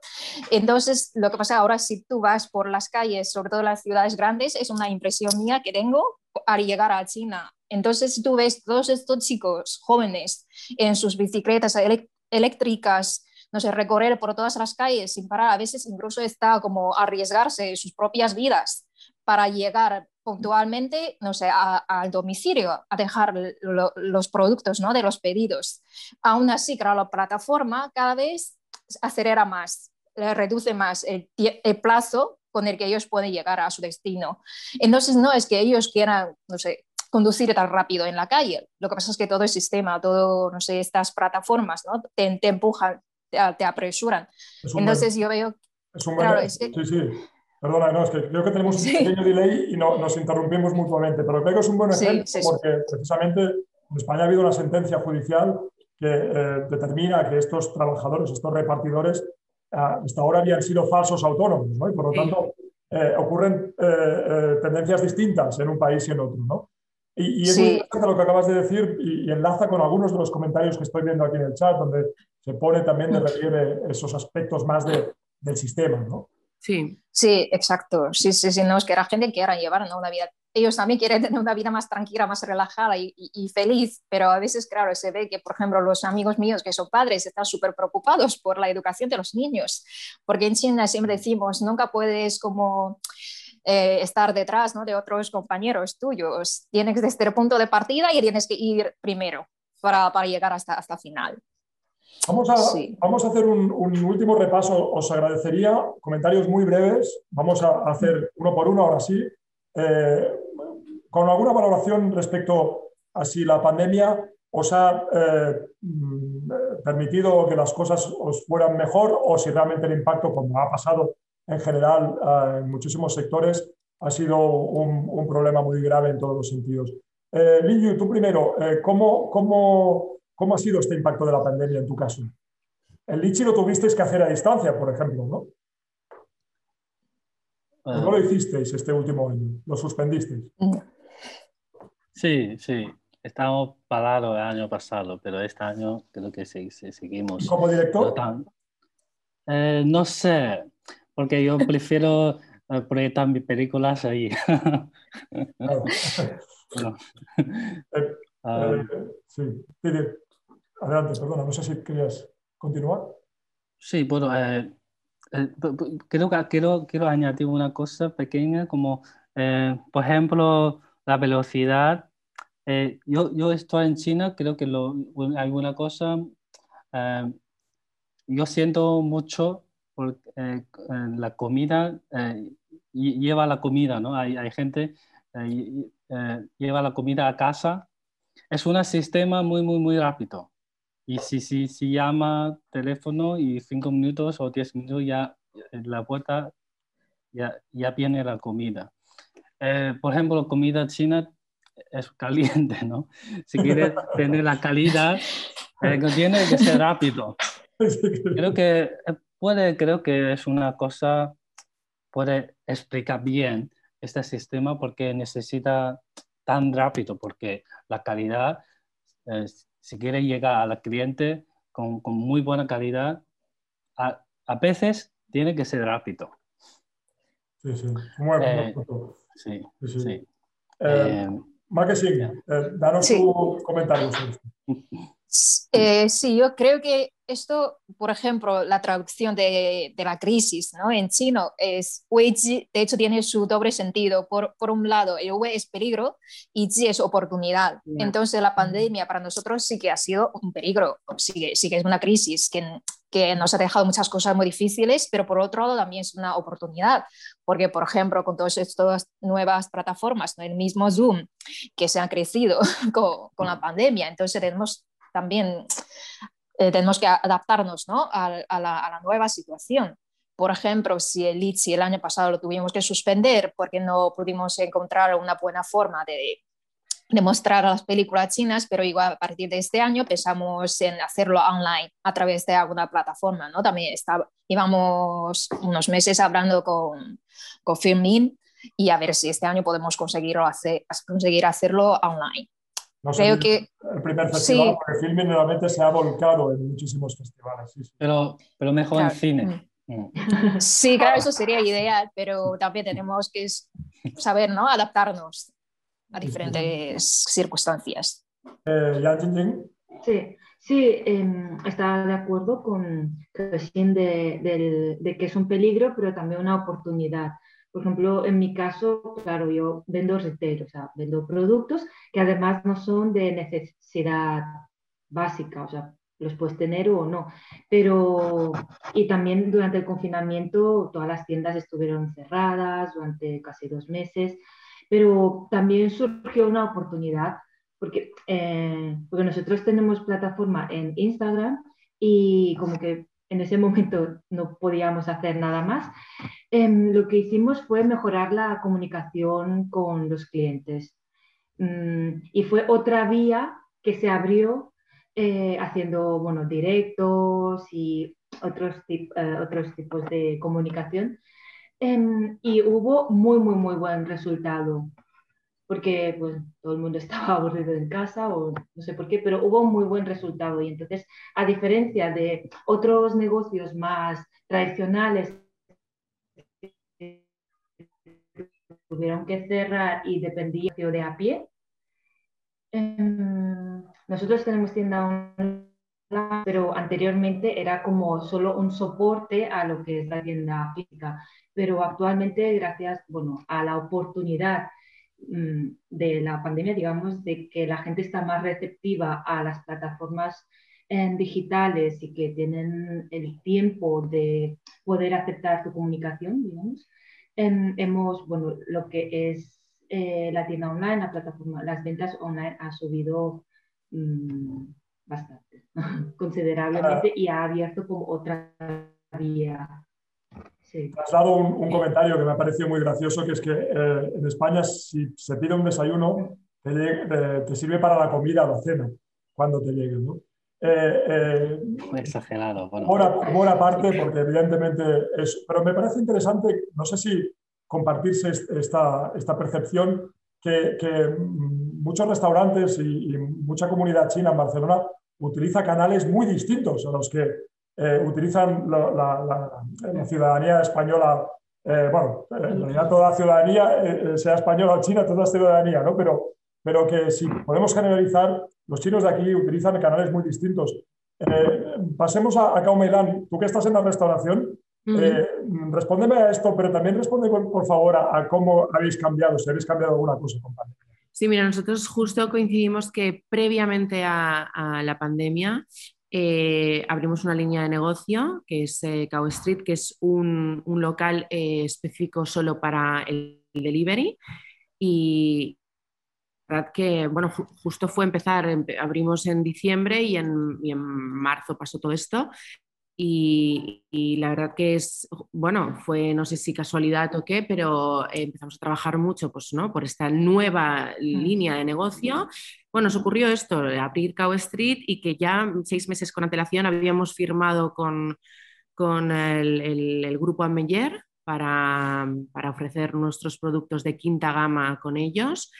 Entonces, lo que pasa ahora, si tú vas por las calles, sobre todo en las ciudades grandes, es una impresión mía que tengo al llegar a China. Entonces, tú ves todos estos chicos jóvenes en sus bicicletas eléctricas, no sé, recorrer por todas las calles sin parar, a veces incluso está como arriesgarse sus propias vidas para llegar puntualmente, no sé, al domicilio, a dejar los productos ¿no? de los pedidos. Aún así, claro, la plataforma cada vez acelera más, reduce más el, plazo con el que ellos pueden llegar a su destino. Entonces, no es que ellos quieran, no sé, conducir tan rápido en la calle. Lo que pasa es que todo el sistema, todo, no sé, estas plataformas, ¿no? Te, te empujan, te, apresuran. Entonces yo veo... Es un claro, Sí, sí. Perdona, no, es que creo que tenemos un pequeño delay y no, nos interrumpimos mutuamente, pero creo que es un buen ejemplo porque precisamente en España ha habido una sentencia judicial que eh, determina que estos trabajadores, estos repartidores, ah, hasta ahora habían sido falsos autónomos, ¿no? Y por lo tanto eh, ocurren eh, tendencias distintas en un país y en otro, ¿no? Y, y es muy interesante lo que acabas de decir y, enlaza con algunos de los comentarios que estoy viendo aquí en el chat, donde se pone también de relieve esos aspectos más de, del sistema, ¿no? Sí. Sí, exacto. Sí, sí, sí, no, es que la gente quiera llevar una vida ellos también quieren tener una vida más tranquila, más relajada y, feliz, pero a veces, claro, se ve que, por ejemplo, los amigos míos que son padres están súper preocupados por la educación de los niños, porque en China siempre decimos, nunca puedes como... Eh, estar detrás ¿no? de otros compañeros tuyos. Tienes desde el punto de partida y tienes que ir primero para, para llegar hasta, hasta final. Vamos a, vamos a hacer un, último repaso. Os agradecería comentarios muy breves. Vamos a hacer uno por uno ahora sí. Eh, con alguna valoración respecto a si la pandemia os ha eh, permitido que las cosas os fueran mejor o si realmente el impacto, como ha pasado en general eh, en muchísimos sectores, ha sido un, problema muy grave en todos los sentidos. Eh, Liu, tú primero, ¿cómo, cómo, cómo ha sido este impacto de la pandemia en tu caso? El Lichi lo tuvisteis que hacer a distancia, por ejemplo, ¿no? ¿Cómo lo hicisteis este último año? ¿Lo suspendisteis? Sí, sí. Estamos parados el año pasado, pero este año creo que sí, seguimos. ¿Como director? Eh, no sé, porque yo prefiero eh, proyectar mis películas ahí. Eh, ah. sí, adelante, perdona, no sé si querías continuar. Sí, bueno, creo que quiero, añadir una cosa pequeña, como por ejemplo la velocidad. Eh, yo, yo estoy en China, creo que alguna cosa, eh, yo siento mucho porque eh, la comida lleva la comida, ¿no? Hay, hay gente lleva la comida a casa. Es un sistema muy, muy, muy rápido. Y si, si, si llama teléfono y cinco minutos o diez minutos ya en la puerta ya, ya viene la comida. por ejemplo, comida china es caliente, ¿no? Si quieres tener la calidad, eh, tiene que ser rápido. Creo que eh, puede, creo que es una cosa, puede explicar bien este sistema porque necesita tan rápido, porque la calidad, eh, si quiere llegar a la cliente con, con muy buena calidad, a, a, veces tiene que ser rápido. Sí, sí. Muy sí, sí. sí. Marketing, eh, danos sí. tu comentario eh, sí, yo creo que esto, por ejemplo, la traducción de, de la crisis ¿no? en chino es Weiji, de hecho tiene su doble sentido. Por, por un lado, el Wei es peligro y Ji es oportunidad. Entonces la pandemia para nosotros sí que ha sido un peligro, sí sí que es una crisis que que nos ha dejado muchas cosas muy difíciles, pero por otro lado también es una oportunidad, porque por ejemplo con todas estas nuevas plataformas, ¿no? el mismo Zoom, que se han crecido con, con la pandemia, entonces tenemos también eh, tenemos que adaptarnos ¿no? a, a, la, a, la, nueva situación. Por ejemplo, si el ITSI el año pasado lo tuvimos que suspender porque no pudimos encontrar una buena forma de, mostrar las películas chinas, pero igual a partir de este año pensamos en hacerlo online a través de alguna plataforma, ¿no? También está, llevamos unos meses hablando con, con Filmin y a ver si este año podemos conseguirlo hacer, conseguir hacerlo online. No Creo que el primer festival, porque Filmin realmente se ha volcado en muchísimos festivales. Pero, pero mejor en cine. Mm. Mm. Sí, claro, eso sería ideal, pero también tenemos que saber, ¿no? Adaptarnos a diferentes circunstancias. Eh, sí, sí em, está de acuerdo con de, de que es un peligro, pero también una oportunidad. Por ejemplo, en mi caso, claro, yo vendo retail, o sea, vendo productos que además no son de necesidad básica, o sea, los puedes tener o no. Pero, y también durante el confinamiento, todas las tiendas estuvieron cerradas durante casi dos meses. Pero también surgió una oportunidad porque, eh, porque nosotros tenemos plataforma en Instagram y como que en ese momento no podíamos hacer nada más. Em, lo que hicimos fue mejorar la comunicación con los clientes. Mm, y fue otra vía que se abrió eh, haciendo bueno, directos y otros, eh, otros tipos de comunicación. Em, y hubo muy, muy, muy buen resultado porque pues, todo el mundo estaba aburrido en casa o no sé por qué, pero hubo un muy buen resultado. Y entonces, a diferencia de otros negocios más tradicionales, tuvieron que cerrar y dependía de a pie, em, nosotros tenemos tienda online, pero anteriormente era como solo un soporte a lo que es la tienda física. Pero actualmente, gracias bueno, a la oportunidad Mm, de la pandemia, digamos, de que la gente está más receptiva a las plataformas eh, digitales y que tienen el tiempo de poder aceptar tu comunicación, digamos, em, hemos, bueno, lo que es eh, la tienda online, la plataforma, las ventas online ha subido mm, bastante, considerablemente y ha abierto como otra vía Has dado un, comentario que me ha parecido muy gracioso, que es que eh, en España si se pide un desayuno, te, sirve para la comida o la cena, cuando te llegue. ¿no? Eh, eh, exagerado. Bueno. Por, aparte, porque evidentemente es... Pero me parece interesante, no sé si compartirse esta, esta percepción, que, muchos restaurantes y, y mucha comunidad china en Barcelona utiliza canales muy distintos a los que eh, utilizan la, ciudadanía española, eh, bueno, en realidad toda la ciudadanía, eh, sea española o china, toda la ciudadanía, ¿no? Pero, pero que si podemos generalizar, los chinos de aquí utilizan canales muy distintos. pasemos a, a Cao tú que estás en la restauración, respóndeme a esto, pero también responde por, favor a, cómo habéis cambiado, si habéis cambiado alguna cosa, compañero. Sí, mira, nosotros justo coincidimos que previamente a, a la pandemia eh, abrimos una línea de negocio que es eh, Cow Street, que es un, local eh, específico solo para el delivery. Y verdad que, bueno, justo fue empezar, abrimos en diciembre y en, y en marzo pasó todo esto. Y, la verdad que es, bueno, fue no sé si casualidad o qué, pero empezamos a trabajar mucho pues, ¿no? por esta nueva mm. línea de negocio. Bueno, nos ocurrió esto, abrir Cow Street y que ya seis meses con antelación habíamos firmado con, con el, el, grupo Ameyer para, para ofrecer nuestros productos de quinta gama con ellos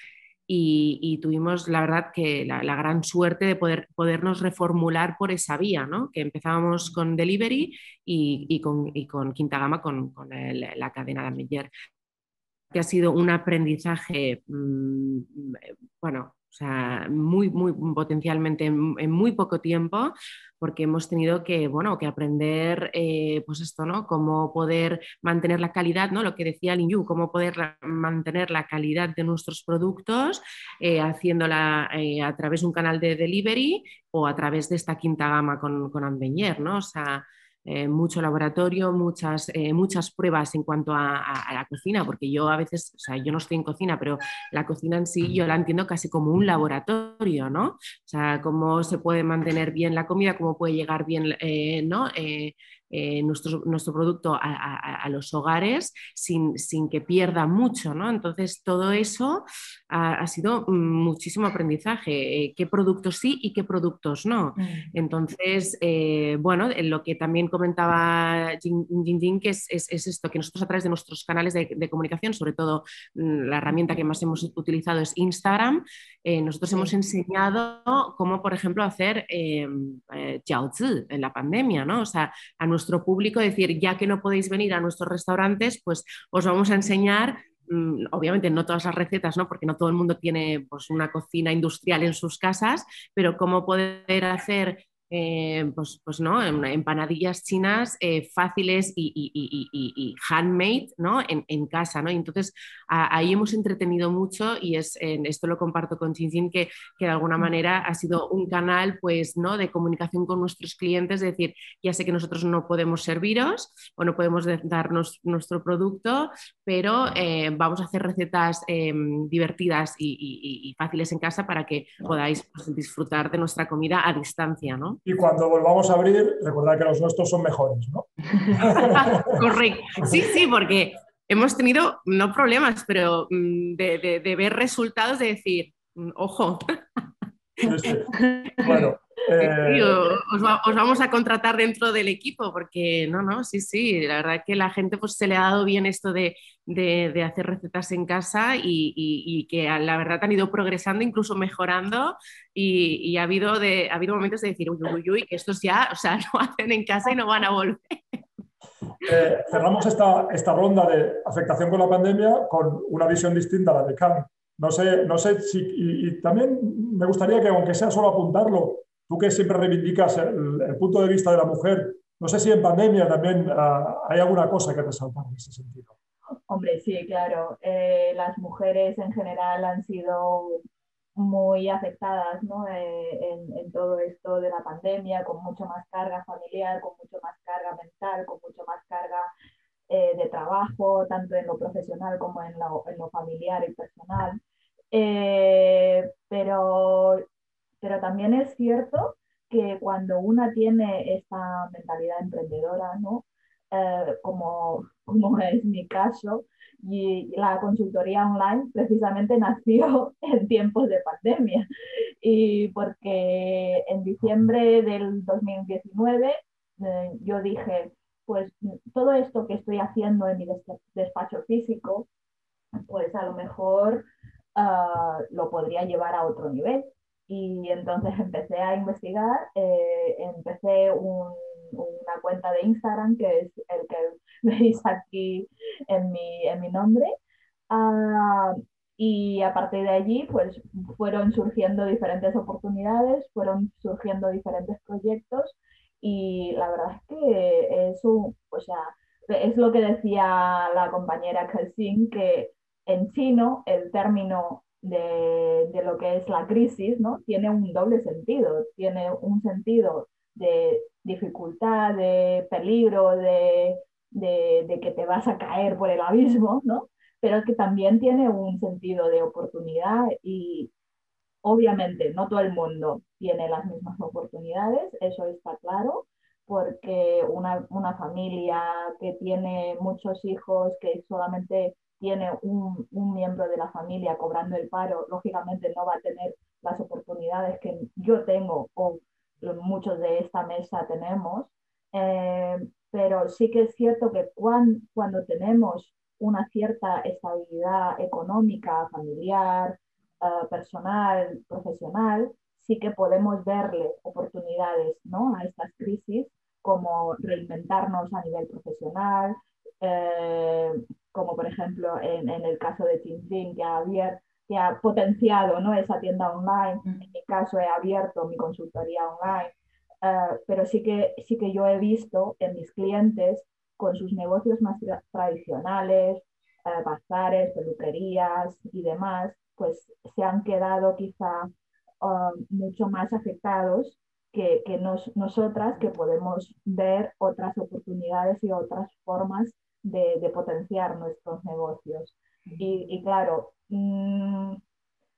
y, tuvimos la verdad que la, gran suerte de poder, podernos reformular por esa vía, ¿no? que empezábamos con delivery y, con, con, quinta gama con, con la cadena de Meyer que ha sido un aprendizaje, mm, bueno, o sea, muy, muy potencialmente en, muy poco tiempo, porque hemos tenido que, bueno, que aprender, eh, pues esto, ¿no? Cómo poder mantener la calidad, ¿no? Lo que decía Lin Yu, cómo poder mantener la calidad de nuestros productos, eh, haciéndola eh, a través de un canal de delivery o a través de esta quinta gama con, con Ambeñer, ¿no? O sea, eh, mucho laboratorio, muchas, eh, muchas pruebas en cuanto a, la cocina, porque yo a veces, o sea, yo no estoy en cocina, pero la cocina en sí yo la entiendo casi como un laboratorio, ¿no? O sea, cómo se puede mantener bien la comida, cómo puede llegar bien, eh, ¿no? Eh, nuestro, nuestro, producto a, los hogares sin, que pierda mucho. ¿no? Entonces, todo eso ha, sido muchísimo aprendizaje. Eh, ¿Qué productos sí y qué productos no? Mm. Entonces, eh, bueno, lo que también comentaba Jin Jin, que es, esto, que nosotros a través de nuestros canales de, comunicación, sobre todo mm, la herramienta que más hemos utilizado es Instagram, nosotros hemos enseñado cómo, por ejemplo, hacer eh, en la pandemia, ¿no? O sea, a nuestro público, decir, ya que no podéis venir a nuestros restaurantes, pues os vamos a enseñar mm, obviamente no todas las recetas, ¿no? porque no todo el mundo tiene pues, una cocina industrial en sus casas, pero cómo poder hacer eh, pues, pues, no, empanadillas chinas eh, fáciles y, handmade ¿no? en, casa. ¿no? entonces ahí hemos entretenido mucho y es, esto lo comparto con Chin que, que, de alguna manera ha sido un canal pues, ¿no? de comunicación con nuestros clientes, es decir, ya sé que nosotros no podemos serviros o no podemos darnos nuestro producto, pero eh, vamos a hacer recetas divertidas y, fáciles en casa para que podáis pues, disfrutar de nuestra comida a distancia. ¿no? Y cuando volvamos a abrir, recordad que los nuestros son mejores, ¿no? Correcto. Sí, sí, porque hemos tenido, no problemas, pero mm, de, ver resultados, de decir, mm, ojo. Bueno, eh, os, vamos a contratar dentro del equipo, porque no, no, sí, sí, la verdad que la gente pues, se le ha dado bien esto de, hacer recetas en casa y, que la verdad han ido progresando, incluso mejorando, y, ha, habido de, ha habido momentos de decir, uy, uy, uy, que estos ya, o sea, lo hacen en casa y no van a volver. Eh, cerramos esta, esta ronda de afectación con la pandemia con una visión distinta a la de CAM. No sé, no sé si, y, también me gustaría que, aunque sea solo apuntarlo, Tú que siempre reivindicas el, punto de vista de la mujer, no sé si en pandemia también ah, hay alguna cosa que resaltar en ese sentido. Hombre, sí, claro. Eh, las mujeres en general han sido muy afectadas ¿no? Eh, en, todo esto de la pandemia, con mucho más carga familiar, con mucho más carga mental, con mucho más carga eh, de trabajo, tanto en lo profesional como en lo, en lo familiar y personal. pero pero también es cierto que cuando una tiene esta mentalidad emprendedora, ¿no? Eh, como, como es mi caso, y la consultoría online precisamente nació en tiempos de pandemia. Y porque en diciembre del 2019 eh, yo dije, pues todo esto que estoy haciendo en mi despacho físico, pues a lo mejor ah, lo podría llevar a otro nivel. Y entonces empecé a investigar, eh, empecé una cuenta de Instagram, que es el que veis aquí en mi, en mi nombre. Ah, y a partir de allí, pues fueron surgiendo diferentes oportunidades, fueron surgiendo diferentes proyectos y la verdad es que es, o sea, es lo que decía la compañera Kelsin, que en chino el término de, lo que es la crisis, ¿no? Tiene un doble sentido, tiene un sentido de dificultad, de peligro, de, de, que te vas a caer por el abismo, ¿no? Pero que también tiene un sentido de oportunidad y obviamente no todo el mundo tiene las mismas oportunidades, eso está claro, porque una, una familia que tiene muchos hijos, que solamente tiene un, miembro de la familia cobrando el paro, lógicamente no va a tener las oportunidades que yo tengo o muchos de esta mesa tenemos. Eh, pero sí que es cierto que cuando tenemos una cierta estabilidad económica, familiar, eh, personal, profesional, sí que podemos verle oportunidades ¿no? a estas crisis como reinventarnos a nivel profesional, eh, como por ejemplo en, el caso de Tintin, que ha, que ha potenciado ¿no? esa tienda online, mm. en mi caso he abierto mi consultoría online, eh, pero sí que, sí que yo he visto en mis clientes con sus negocios más tradicionales, eh, bazares, peluquerías y demás, pues se han quedado quizá mucho más afectados que, que nosotras que podemos ver otras oportunidades y otras formas de, potenciar nuestros negocios. Y, claro, mm,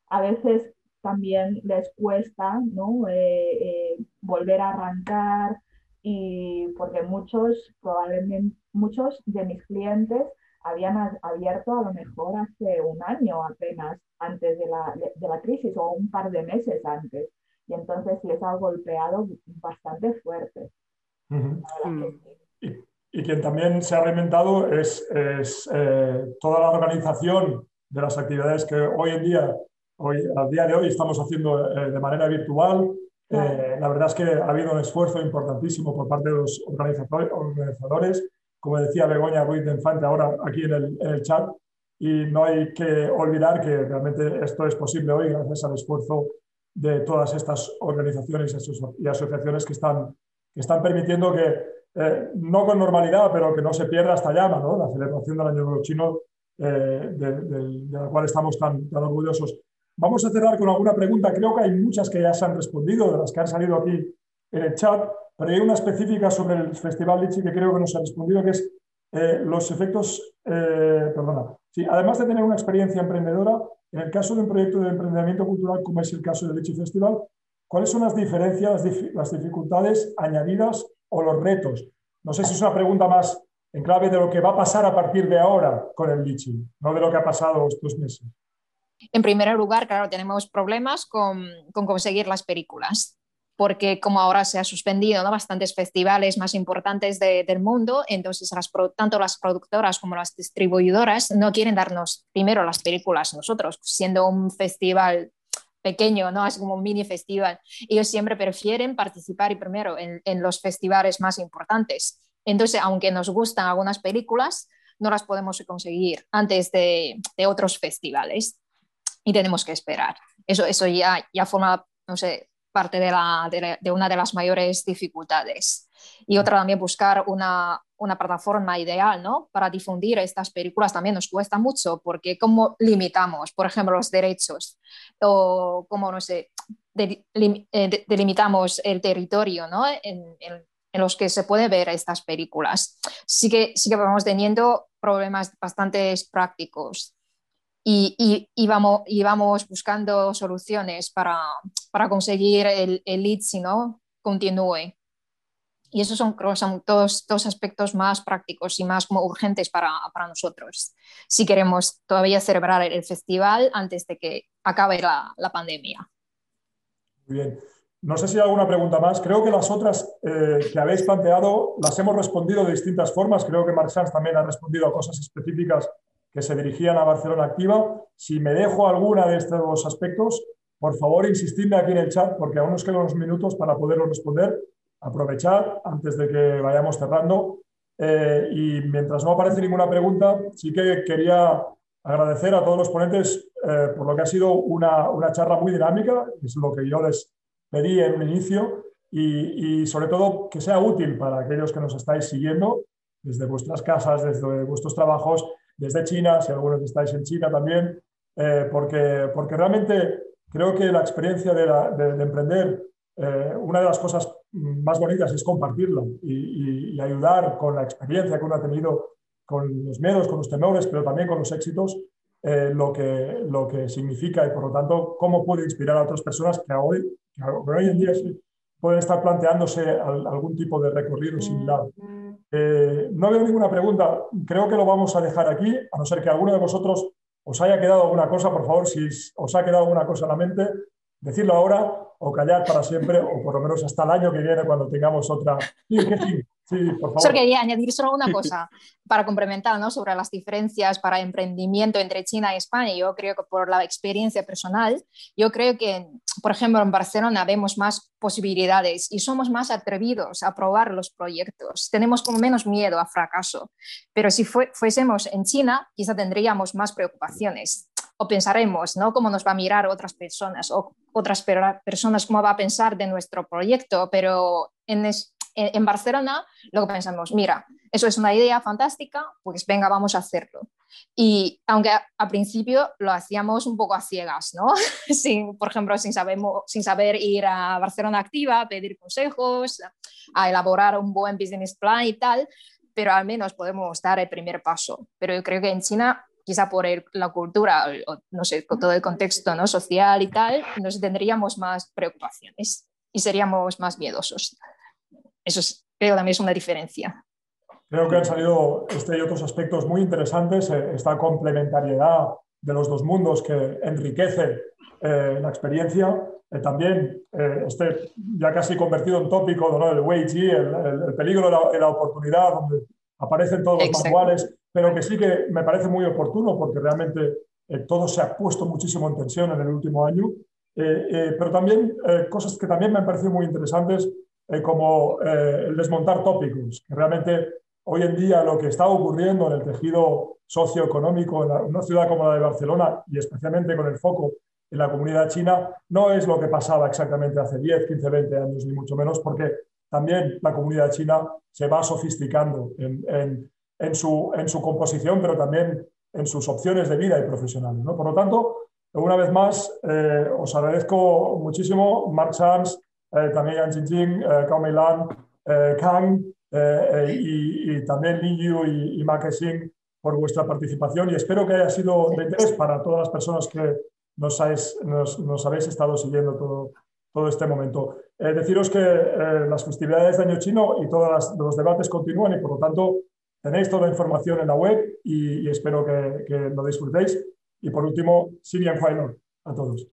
a veces también les cuesta ¿no? Eh, eh, volver a arrancar y porque muchos, probablemente muchos de mis clientes habían abierto a lo mejor hace un año apenas antes de la, de, la crisis o un par de meses antes. Y entonces les ha golpeado bastante fuerte y quien también se ha reinventado es, eh, toda la organización de las actividades que hoy en día, hoy, al día de hoy, estamos haciendo eh, de manera virtual. Eh, la verdad es que ha habido un esfuerzo importantísimo por parte de los organizadores, como decía Begoña Ruiz de Infante ahora aquí en el, en el chat, y no hay que olvidar que realmente esto es posible hoy gracias al esfuerzo de todas estas organizaciones y asociaciones que están, que están permitiendo que, eh, no con normalidad, pero que no se pierda esta llama, ¿no? la celebración del Año Nuevo Chino, eh, de, la cual estamos tan, tan orgullosos. Vamos a cerrar con alguna pregunta. Creo que hay muchas que ya se han respondido, de las que han salido aquí en el chat, pero hay una específica sobre el Festival Lichi que creo que nos ha respondido, que es eh, los efectos, perdona, sí, además de tener una experiencia emprendedora, en el caso de un proyecto de emprendimiento cultural como es el caso del Lichi Festival, ¿cuáles son las diferencias, las dificultades añadidas o los retos? No sé si es una pregunta más en clave de lo que va a pasar a partir de ahora con el Lichi, no de lo que ha pasado estos meses. En primer lugar, claro, tenemos problemas con, conseguir las películas porque como ahora se ha suspendido ¿no? bastantes festivales más importantes del mundo, entonces tanto las productoras como las distribuidoras no quieren darnos primero las películas nosotros, siendo un festival pequeño, ¿no? Es como un mini festival. Ellos siempre prefieren participar y primero en, los festivales más importantes. Entonces, aunque nos gustan algunas películas, no las podemos conseguir antes de, otros festivales y tenemos que esperar. Eso, eso ya, ya forma, no sé, parte de, la, de, una de las mayores dificultades. Y otra también buscar una, una, plataforma ideal ¿no? para difundir estas películas también nos cuesta mucho porque cómo limitamos, por ejemplo, los derechos o cómo, no sé, eh, delimitamos el territorio ¿no? en, en, en, los que se puede ver estas películas. Sí que, sí que vamos teniendo problemas bastante prácticos y, y, vamos, y vamos buscando soluciones para, para conseguir el, el lead, si no, continúe. Y esos son, son todos, dos aspectos más prácticos y más urgentes para, para, nosotros, si queremos todavía celebrar el festival antes de que acabe la, la pandemia. Muy bien. No sé si hay alguna pregunta más. Creo que las otras eh, que habéis planteado las hemos respondido de distintas formas. Creo que Marc también ha respondido a cosas específicas que se dirigían a Barcelona Activa. Si me dejo alguna de estos aspectos, por favor, insistidme aquí en el chat porque aún nos quedan unos minutos para poderlo responder. Aprovechar antes de que vayamos cerrando. Eh, y mientras no aparece ninguna pregunta, sí que quería agradecer a todos los ponentes eh, por lo que ha sido una, una, charla muy dinámica, es lo que yo les pedí en un inicio, y, y sobre todo que sea útil para aquellos que nos estáis siguiendo desde vuestras casas, desde vuestros trabajos desde China, si algunos estáis en China también, eh, porque, porque realmente creo que la experiencia de, emprender, eh, una de las cosas más bonitas es compartirla y, ayudar con la experiencia que uno ha tenido, con los miedos, con los temores, pero también con los éxitos, eh, lo, que, lo que significa y por lo tanto cómo puede inspirar a otras personas que hoy, que hoy en día pueden estar planteándose algún tipo de recorrido similar. Eh, no veo ninguna pregunta. Creo que lo vamos a dejar aquí, a no ser que alguno de vosotros os haya quedado alguna cosa. Por favor, si os ha quedado alguna cosa en la mente, decirlo ahora o callar para siempre, o por lo menos hasta el año que viene cuando tengamos otra. Sí, sí. Sí, por favor. Solo quería añadir solo una cosa para complementar ¿no? sobre las diferencias para emprendimiento entre China y España. Yo creo que por la experiencia personal, yo creo que, por ejemplo, en Barcelona vemos más posibilidades y somos más atrevidos a probar los proyectos. Tenemos como menos miedo a fracaso. Pero si fuésemos en China, quizá tendríamos más preocupaciones o pensaremos, ¿no? Cómo nos va a mirar otras personas o otras personas cómo va a pensar de nuestro proyecto, pero en, en, Barcelona, luego pensamos, mira, eso es una idea fantástica, pues venga, vamos a hacerlo. Y aunque a, principio lo hacíamos un poco a ciegas, ¿no? sin, por ejemplo, sin, sabemos, sin saber ir a Barcelona Activa, pedir consejos, a elaborar un buen business plan y tal, pero al menos podemos dar el primer paso. Pero yo creo que en China quizá por la cultura, o, no sé, con todo el contexto ¿no? social y tal, nos tendríamos más preocupaciones y seríamos más miedosos. Eso es, creo también es una diferencia. Creo que han salido este y otros aspectos muy interesantes, eh, esta complementariedad de los dos mundos que enriquece eh, la experiencia. Eh, también este ya casi convertido en tópico ¿no? el Wei el, el, peligro de la, oportunidad, donde aparecen todos los manuales, pero que sí que me parece muy oportuno porque realmente todo se ha puesto muchísimo en tensión en el último año. pero también cosas que también me han parecido muy interesantes eh, como eh, el desmontar tópicos, que realmente hoy en día lo que está ocurriendo en el tejido socioeconómico en, una ciudad como la de Barcelona y especialmente con el foco en la comunidad china no es lo que pasaba exactamente hace 10, 15, 20 años, ni mucho menos, porque también la comunidad china se va sofisticando en, en, su, en su composición, pero también en sus opciones de vida y profesionales. ¿no? Por lo tanto, una vez más, eh, os agradezco muchísimo, Mark Sanz, eh, también Yan Jingjing, eh, Cao Meilan, eh, Kang y, y, también Li Yu y, Ma Kexing por vuestra participación y espero que haya sido de interés para todas las personas que nos, nos, habéis estado siguiendo todo, todo este momento. deciros que las festividades de Año Chino y todos los debates continúan y por lo tanto tenéis toda la información en la web y, espero que, lo disfrutéis. Y por último, Sirian Final a todos.